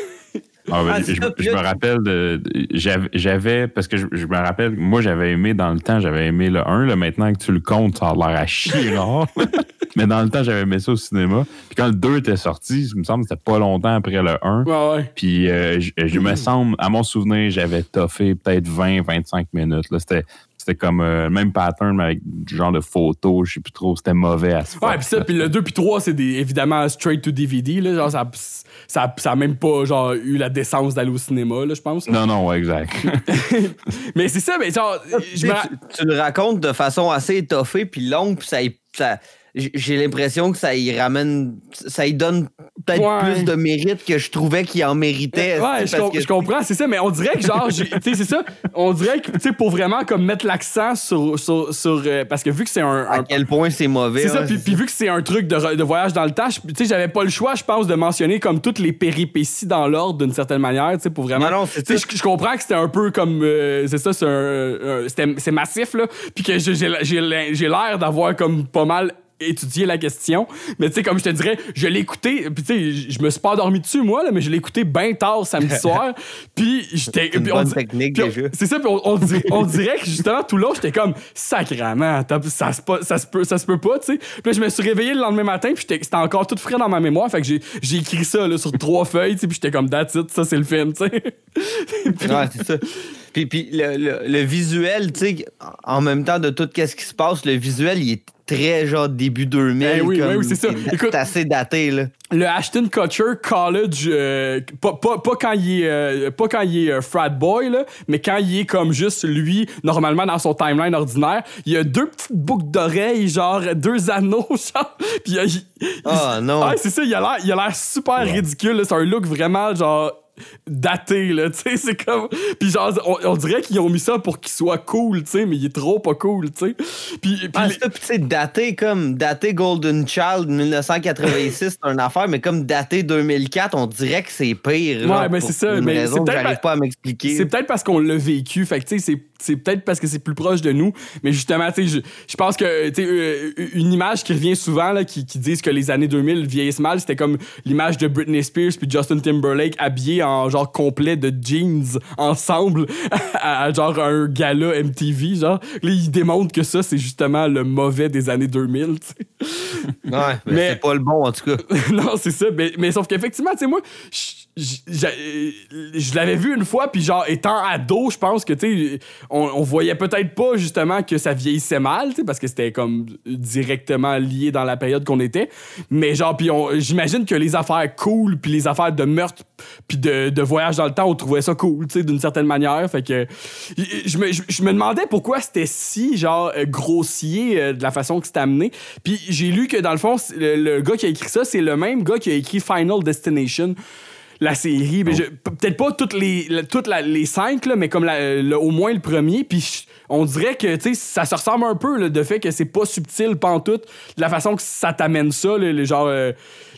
Ah, ben, Ah, je, me rappelle de. j'avais-. Parce que je, je me rappelle, moi, j'avais aimé dans le temps, j'avais aimé le 1. Là, maintenant que tu le comptes, ça a l'air à chier rare. Mais dans le temps, j'avais aimé ça au cinéma. Puis quand le 2 était sorti, il me semble que c'était pas longtemps après le 1. Ouais, ouais. Puis euh, je, me semble, à mon souvenir, j'avais toffé peut-être 20-25 minutes. C'était. C'était comme euh, le même pattern, mais avec du genre de photos, je sais plus trop, c'était mauvais à ce Ouais, pis ça, puis le 2 puis 3, c'est des, évidemment straight to DVD. Là, genre, ça, ça, ça a même pas genre, eu la décence d'aller au cinéma, là, je pense. Non, non, ouais, exact. Mais c'est ça, mais genre, Tu, le racontes de façon assez étoffée puis longue, puis ça, j'ai l'impression que ça y ramène, ça y donne peut-être Ouais. plus de mérite que je trouvais qu'il en méritait. Ouais, c'est je, parce com- que- je comprends, c'est ça, mais on dirait que genre, tu sais, c'est ça, on dirait que, tu sais, pour vraiment comme mettre l'accent sur, sur, sur, euh, parce que vu que c'est un, à quel point c'est mauvais. c'est ça, ouais, puis, vu que c'est un truc de, de voyage dans le temps, tu sais, j'avais pas le choix, je pense, de mentionner comme toutes les péripéties dans l'ordre d'une certaine manière, tu sais, pour vraiment. Non, non, c'est Tu sais, ça. je, comprends que c'était un peu comme, euh, c'est ça, c'est massif là, puis que j'ai l'air d'avoir comme pas mal étudié la question. Mais tu sais, comme je te dirais, je l'ai écouté, puis tu sais, je me suis pas endormi dessus, moi, là, mais je l'ai écouté bien tard samedi soir. Puis j'étais. C'est une on bonne dit- technique, on- déjà. C'est ça, puis on, on on dirait que justement, tout long, j'étais comme sacrément, t'as- ça se, ça, se peut, ça se peut pas, tu sais. Puis là, je me suis réveillé le lendemain matin, puis c'était encore tout frais dans ma mémoire. Fait que j'ai écrit ça là, sur trois feuilles, tu sais, puis j'étais comme, that's it, ça c'est le film, tu sais. Puis- Ouais, c'est ça. Puis, puis le, le- le visuel, tu sais, en même temps de tout ce qui se passe, le visuel, il est très genre début 2000. Eh oui, comme- oui, oui, c'est ça. C'est Écoute- assez daté, là. le Ashton Kutcher College, euh, pas, pas, pas quand il est, euh, pas quand il est euh, frat boy, là, mais quand il est comme juste lui, normalement dans son timeline ordinaire, il y a deux petites boucles d'oreilles, genre deux anneaux, genre. Puis il, il- Ah, non. C'est ça, il a l'air, super ridicule, c'est un look vraiment genre daté là, tu sais, c'est comme puis genre on, on dirait qu'ils ont mis ça pour qu'il soit cool, tu sais, mais il est trop pas cool, tu sais. Puis, puis Ah, les- c'est daté comme daté Golden Child 1986, c'est une affaire, mais comme daté 2004, on dirait que c'est pire. Ouais, genre, mais c'est ça, mais c'est peut-être pas- pas à m'expliquer. C'est peut-être parce qu'on l'a vécu. Fait que, tu sais, c'est- c'est peut-être parce que c'est plus proche de nous. Mais justement, tu sais, je, je pense que, tu sais, euh, une image qui revient souvent, là, qui, qui disent que les années 2000 vieillissent mal, c'était comme l'image de Britney Spears puis Justin Timberlake habillés en genre complet de jeans ensemble à, à genre un gala MTV, genre. Là, ils démontrent que ça, c'est justement le mauvais des années 2000, tu sais. Ouais, mais, Mais- c'est pas le bon, en tout cas. non, c'est ça. Mais, mais sauf qu'effectivement, tu sais, moi, je- je j'ai- je l'avais vu une fois, puis genre, étant ado, je pense que, tu sais, on, on voyait peut-être pas justement que ça vieillissait mal, tu sais, parce que c'était comme directement lié dans la période qu'on était. Mais genre, puis j'imagine que les affaires cool, puis les affaires de meurtre, puis de, de voyage dans le temps, on trouvait ça cool, tu sais, d'une certaine manière. Fait que je me, je- me demandais pourquoi c'était si, genre, euh, grossier euh, de la façon que c'était amené. Puis j'ai lu que, dans le fond, le, le gars qui a écrit ça, c'est le même gars qui a écrit Final Destination. La série, p- peut-être pas toutes les la- toutes la- les cinq là, mais comme la- le- au moins le premier. Puis on dirait que tu sais ça se ressemble un peu là, de fait que c'est pas subtil pantoute de la façon que ça t'amène ça, là, le genre euh,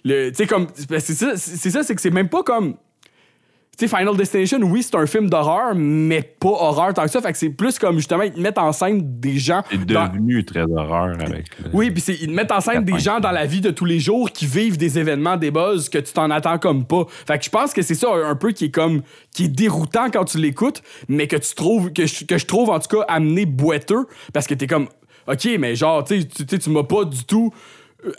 le tu sais comme c'est ça c'est ça c'est que c'est même pas comme sais, Final Destination, oui, c'est un film d'horreur, mais pas horreur tant que ça. Fait que c'est plus comme justement, ils te mettent en scène des gens. C'est dans- devenu très horreur avec. le- Oui, puis c'est- ils te mettent en scène des gens dans la vie de tous les jours qui vivent des événements, des buzz que tu t'en attends comme pas. Fait que je pense que c'est ça un peu qui est comme qui est déroutant quand tu l'écoutes, mais que tu trouves que je, que je trouve en tout cas amené boiteux parce que t'es comme OK, mais genre tu sais, tu tu sais, tu m'as pas du tout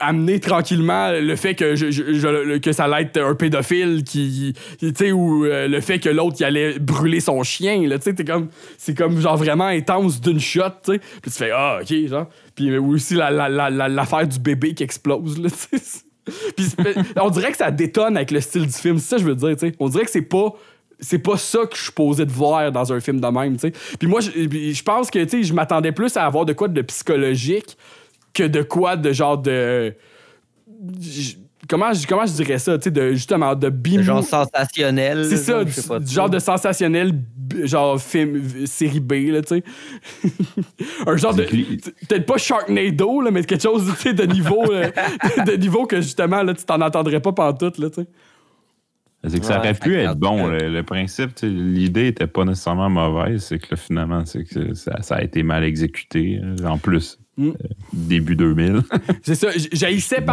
amené tranquillement le fait que que ça allait être un pédophile qui tu sais ou euh, le fait que l'autre allait brûler son chien là tu sais comme c'est comme genre vraiment intense d'une shot tu puis tu fais ah ok genre. Puis aussi la- la- la- l'affaire du bébé qui explose là puis on dirait que ça détonne avec le style du film c'est ça je veux dire tu sais. On dirait que c'est pas c'est pas ça que je suis posé de voir dans un film de même, tu sais. Puis moi, je je pense que, tu sais, je m'attendais plus à avoir de quoi de psychologique que de quoi de genre de... Comment, je- comment je dirais ça, tu sais, de, justement, de bimou... Genre sensationnel. C'est ça, genre, du, pas genre de sensationnel, genre film, série B, là, tu sais. un genre de. Peut-être pas Sharknado, là, mais quelque chose, tu sais, de niveau, euh, de niveau que justement, là, tu t'en entendrais pas pantoute, là, tu sais. C'est que ça Ouais, aurait pu être bon. Le, le principe, l'idée était pas nécessairement mauvaise. C'est que là, finalement, c'est que ça, ça a été mal exécuté. euh, En plus, Mm. euh, début 2000. C'est ça. J'haïssais, bon.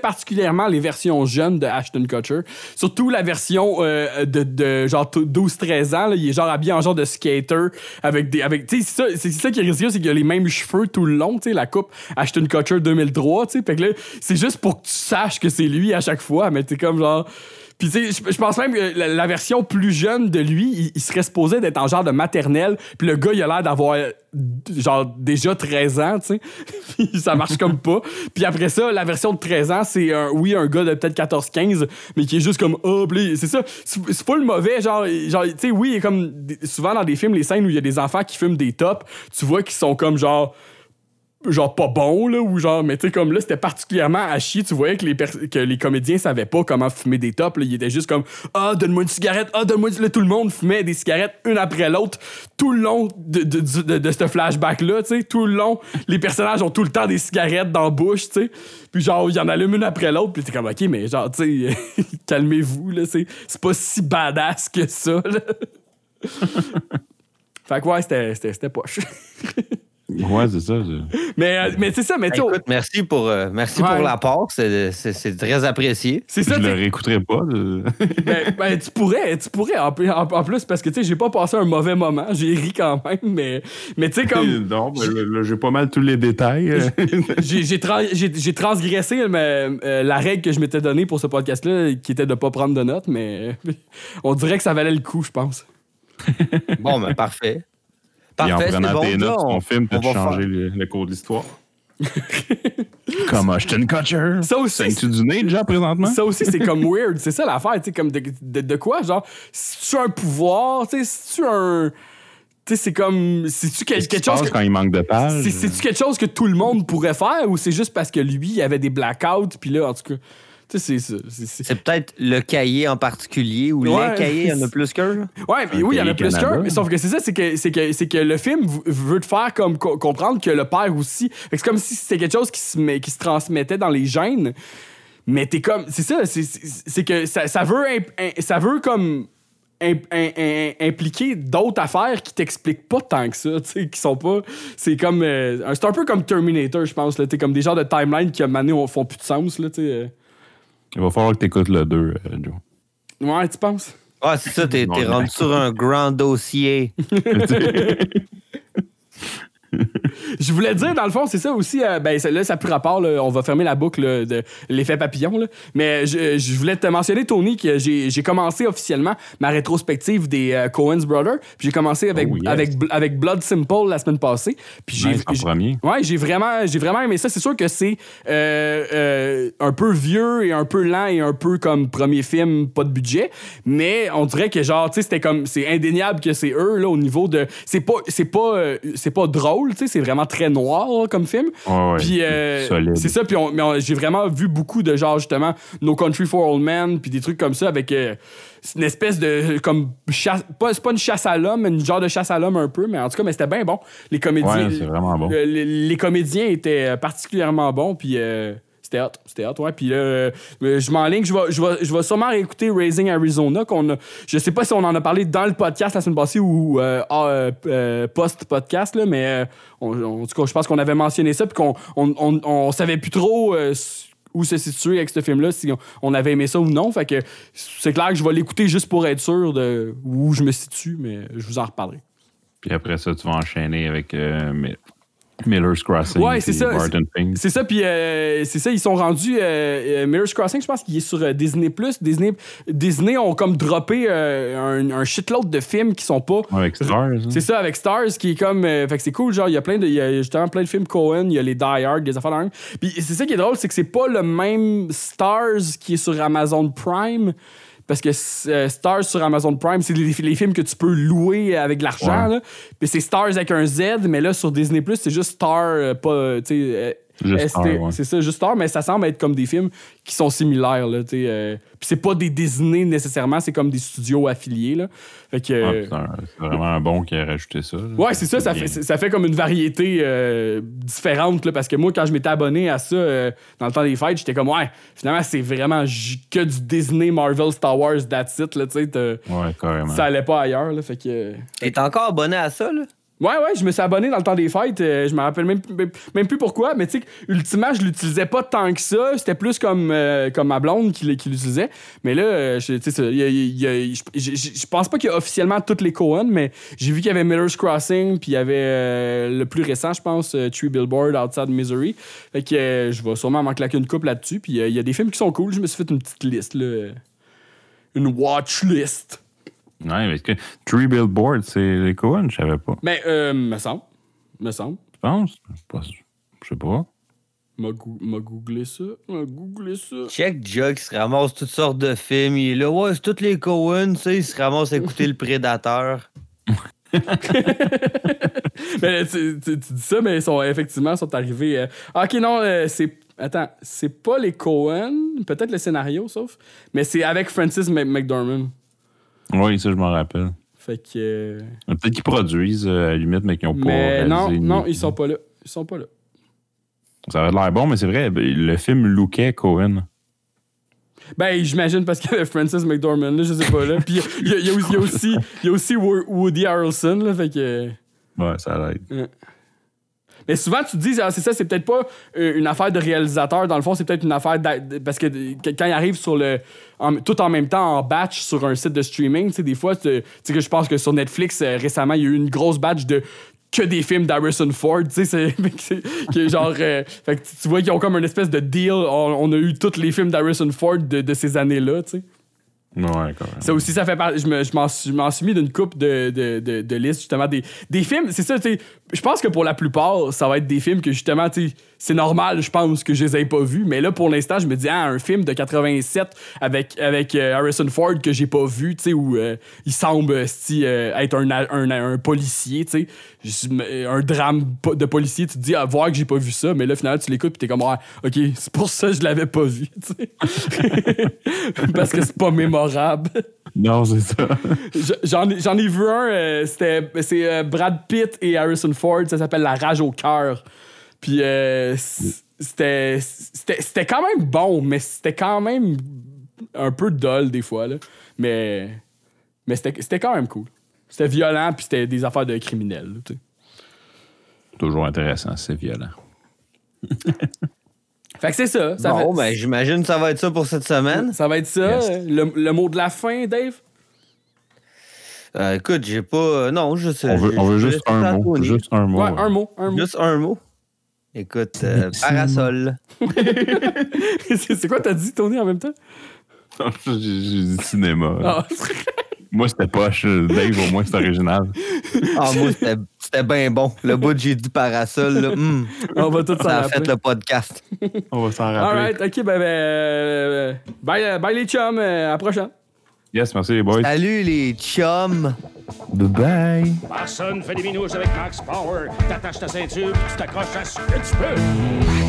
particulièrement les versions jeunes de Ashton Kutcher. Surtout la version euh, de, de genre t- 12-13 ans. là. Il est genre habillé en genre de skater. Avec des. Avec, c'est ça, c'est ça qui est ridicule, c'est qu'il a les mêmes cheveux tout le long. tu sais, La coupe Ashton Kutcher 2003. tu sais. Fait que là, c'est juste pour que tu saches que c'est lui à chaque fois. Mais t'es comme genre. Puis tu sais, je- pense même que la, version plus jeune de lui, il, serait supposé d'être en genre de maternelle. Puis le gars, il a l'air d'avoir genre déjà 13 ans, tu sais. Ça marche comme pas. Puis après ça, la version de 13 ans, c'est un, oui, un gars de peut-être 14-15, mais qui est juste comme, oh, c'est ça. C'est pas le mauvais, genre, genre tu sais, oui, comme souvent dans des films, les scènes où il y a des enfants qui fument des tops, tu vois qu'ils sont comme genre genre pas bon là ou genre mais tu sais comme là c'était particulièrement à chier tu voyais que les que les comédiens savaient pas comment fumer des tops là. ils étaient juste comme ah donne-moi une cigarette ah donne-moi une- là tout le monde fumait des cigarettes une après l'autre tout le long de, de, de, de- ce flashback là tu sais. Tout le long les personnages ont tout le temps des cigarettes dans la bouche tu sais. Puis genre il y en allume une après l'autre puis t'es comme ok mais genre tu sais calmez-vous là c'est c'est pas si badass que ça là fait que ouais c'était c'était poche Ouais, c'est ça. je- Mais, euh, mais c'est ça, mais tu sais, Écoute, merci pour, euh, merci Ouais. pour l'apport. C'est c'est- c'est très apprécié. c'est ça, Je tu le réécouterai pas. je- ben, ben, tu pourrais, tu pourrais en, plus- en- en plus, parce que tu sais, j'ai pas passé un mauvais moment, j'ai ri quand même, mais, mais tu sais, comme. non, mais j'ai pas mal tous les détails. j'ai j'ai tran- j'ai- j'ai transgressé mais, euh, la règle que je m'étais donnée pour ce podcast-là, qui était de pas prendre de notes, mais on dirait que ça valait le coup, je pense. Bon, ben parfait. En Parfait, c'est prenant bon. tes Là, notes, on- ton film, changé faire- le, le cours de l'histoire. Comme Ashton Kutcher. Ça aussi, du nez déjà présentement? Ça aussi, c'est comme weird. C'est ça l'affaire, tu sais, comme de, de, de quoi? Genre, si tu as un pouvoir, tu sais, si tu un. Tu sais, c'est comme. Si tu Qu'est-ce qui quelque se chose. que- quand il manque de pages? C'est- C'est-tu quelque chose que tout le monde pourrait faire ou c'est juste parce que lui, il avait des blackouts, puis là, en tout cas. C'est ça. c'est- peut-être le cahier en particulier ou Ouais. les cahiers, il y en a plus qu'un. Ouais, mais oui, il y en a plus qu'un. mais Sauf que c'est ça, c'est que, c'est que, c'est que le film veut te faire comme co- comprendre que le père aussi. Fait que c'est comme si c'était quelque chose qui se, met- qui se transmettait dans les gènes. Mais t'es comme. C'est ça, c'est- c'est c'est que ça, ça veut. Ça veut comme. im- im- im- impliquer d'autres affaires qui t'expliquent pas tant que ça, tu sais, qui sont pas. C'est comme. euh, un- c'est un peu comme Terminator, je pense, là. T'es comme des genres de timeline qui, à un moment donné, font plus de sens, là, tu sais. Il va falloir que tu écoutes le 2, euh, Joe. Ouais, tu penses? Ah, c'est ça, t'es t'es rendu sur un grand dossier. Je voulais dire, dans le fond, c'est ça aussi. euh, ben, ça- là, ça a plus rapport. là, on va fermer la boucle là, de l'effet papillon. là. Mais je, je voulais te mentionner, Tony, que j'ai commencé officiellement ma rétrospective des euh, Coen's Brothers. Puis j'ai commencé avec, Oh, yes. avec, avec Blood Simple la semaine passée. Puis j'ai Nice, premier. Ouais, j'ai vraiment, j'ai vraiment aimé ça. C'est sûr que c'est euh, euh, un peu vieux et un peu lent et un peu comme premier film, pas de budget. Mais on dirait que genre, tu sais, c'était comme, c'est indéniable que c'est eux là au niveau de, c'est pas, c'est pas, euh, c'est pas drôle, tu sais, c'est vraiment très noir là, comme film. Ouais, Puis euh, c'est ça. Puis on- mais j'ai vraiment vu beaucoup de genre justement No Country for Old Men puis des trucs comme ça avec euh, une espèce de comme chasse, pas c'est pas une chasse à l'homme, une genre de chasse à l'homme un peu, mais en tout cas, mais c'était bien bon. Les comédiens, Ouais, c'est vraiment bon. les, les comédiens étaient particulièrement bons, puis euh, c'était hot, ouais. Puis là, euh, je m'enligne, je vais, je vais, je vais sûrement réécouter Raising Arizona, qu'on a, je sais pas si on en a parlé dans le podcast la semaine passée ou euh, ah, euh, euh, post-podcast, là, mais euh, en tout cas, je pense qu'on avait mentionné ça, puis qu'on on, savait plus trop euh, où se situer avec ce film-là, si on, avait aimé ça ou non. Fait que c'est clair que je vais l'écouter juste pour être sûr de où je me situe, mais je vous en reparlerai. Puis après ça, tu vas enchaîner avec euh, Miller's Crossing. Ouais, c'est ça. C'est ça, puis euh, c'est ça, ils sont rendus. Euh, euh, Mirror's Crossing, je pense qu'il est sur euh, Disney. Disney. Disney ont comme droppé un, un shitload de films qui sont pas. Avec Stars. hein. C'est ça, avec Stars, qui est comme. fait que c'est cool, genre, il y a plein de. Il y a justement plein de films Cohen, il y a les Die Hard, des affaires dans Puis c'est ça qui est drôle, c'est que c'est pas le même Stars qui est sur Amazon Prime. Parce que euh, Stars sur Amazon Prime, c'est les, les films que tu peux louer avec de l'argent. Ouais. Puis c'est Stars avec un Z, mais là sur Disney, c'est juste Star, euh, pas. euh, Tu sais. C'est ça, juste Star, mais ça semble être comme des films qui sont similaires. Là, euh, Puis c'est pas des Disney nécessairement, c'est comme des studios affiliés. Là. Fait que. Ouais, euh, c'est vraiment un bon qui a rajouté ça. là. Ouais, c'est ça, ça fait, ça fait comme une variété euh, différente, là, parce que moi, quand je m'étais abonné à ça euh, dans le temps des fêtes, j'étais comme, ouais, finalement, c'est vraiment j- que du Disney, Marvel, Star Wars, that's it, là, tu sais, t'as- Ouais, carrément. ça allait pas ailleurs, là, fait que... euh, T'es encore abonné à ça, là? Ouais, ouais, je me suis abonné dans le temps des fêtes. euh, je me rappelle même, même, plus pourquoi, mais tu sais, ultimement, je l'utilisais pas tant que ça. C'était plus comme, euh, comme ma blonde qui, l'utilisait. Mais là, euh, je- je pense pas qu'il y a officiellement toutes les Cohen, mais j'ai vu qu'il y avait Miller's Crossing, puis il y avait euh, le plus récent, je pense, Tree Billboard Outside Missouri. Fait que je vais sûrement m'en claquer une coupe là-dessus. Puis il y a des films qui sont cool. Je me suis fait une petite liste, là. Une watch list. Ouais, mais est-ce que Three Billboards, c'est les Cohen? Je savais pas. Mais, euh, me semble. Me semble. Tu penses? Je sais pas. Je sais pas. M'a googlé ça. M'a googlé ça. Check Jock, il se ramasse toutes sortes de films. Il est là, ouais, c'est tous les Cohen, tu sais, il se ramasse à écouter Le Prédateur. mais tu, tu- tu dis ça, mais ils sont effectivement sont arrivés. euh, ah, ok, non, euh, c'est. Attends, c'est pas les Cohen, peut-être le scénario, sauf. Mais c'est avec Francis Mc- McDormand. Oui, ça, je m'en rappelle. Fait que. euh, Peut-être qu'ils produisent euh, à la limite, mais qu'ils n'ont pas. non, non, ils sont pas là. Ils sont pas là. Ça avait l'air bon, mais c'est vrai, ben, le film lookait Cohen. Ben, j'imagine parce qu'il y avait Francis McDormand, là, je sais pas, là. Puis il y y a aussi- y y a Woody Harrelson, là, fait que. Ouais, ça a l'air. Mais souvent, tu te dis, ah, c'est ça, c'est peut-être pas euh, une affaire de réalisateur. Dans le fond, c'est peut-être une affaire. Parce que quand il arrive sur le. tout en même temps en batch sur un site de streaming, tu sais, des fois, tu sais, que je pense que sur Netflix, euh, récemment, il y a eu une grosse batch de que des films d'Harrison Ford, tu sais, c'est genre, euh, tu vois qu'ils ont comme une espèce de deal, on, on a eu tous les films d'Harrison Ford de, de ces années-là, tu sais. Ouais, quand même. Ça aussi, ça fait partie. Je me- je m'en suis, mis d'une coupe de, de, de, de listes, justement, des, des films. C'est ça, tu sais. Je pense que pour la plupart, ça va être des films que, justement, tu sais, c'est normal, je pense, que je les ai pas vus. Mais là, pour l'instant, je me dis, ah, un film de 87 avec, avec euh, Harrison Ford que j'ai pas vu, tu sais, où euh, il semble euh, euh, être un, un, un policier, tu sais. Un drame de policier, tu te dis, à voir que j'ai pas vu ça. Mais là, finalement, tu l'écoutes, puis t'es comme, ah, ok, c'est pour ça que je l'avais pas vu, tu sais. Parce que c'est pas mémorable. Non, c'est ça. Je- J'en ai, j'en ai vu un, c'était, c'est Brad Pitt et Harrison Ford, ça s'appelle La rage au cœur. Puis euh, c'était, c'était, c'était quand même bon, mais c'était quand même un peu dull des fois. Là. Mais, mais c'était, c'était quand même cool. C'était violent, puis c'était des affaires de criminels. là. Toujours intéressant, c'est violent. Fait que c'est ça. Ça, bon, fait- ben, j'imagine que ça va être ça pour cette semaine. ça va être ça. Yes. Le, le mot de la fin, Dave? Euh, écoute, j'ai pas. euh, non, je sais. On veut, on veut juste un mot. Juste un mot. Ouais, un mot. Un mot. Juste un mot. Écoute, euh, parasol. c'est, quoi t'as dit, Tony, en même temps? J'ai j'ai dit cinéma. Ah. Moi, c'était poche. Dave, au moins, c'est original. Ah, moi, c'était- c'était bien bon. Le bout de j'ai dit parasol, là, hum, On va tout s'en ça a rappeler. fait le podcast. On va s'en rappeler. Alright, ok, ben, ben euh, bye, euh, bye les chums, euh, à la prochaine. Yes, merci les boys. Salut les chums! Bye bye. Personne fait des minouches avec Max Power. T'attaches ta ceinture, tu t'accroches à ce que tu peux.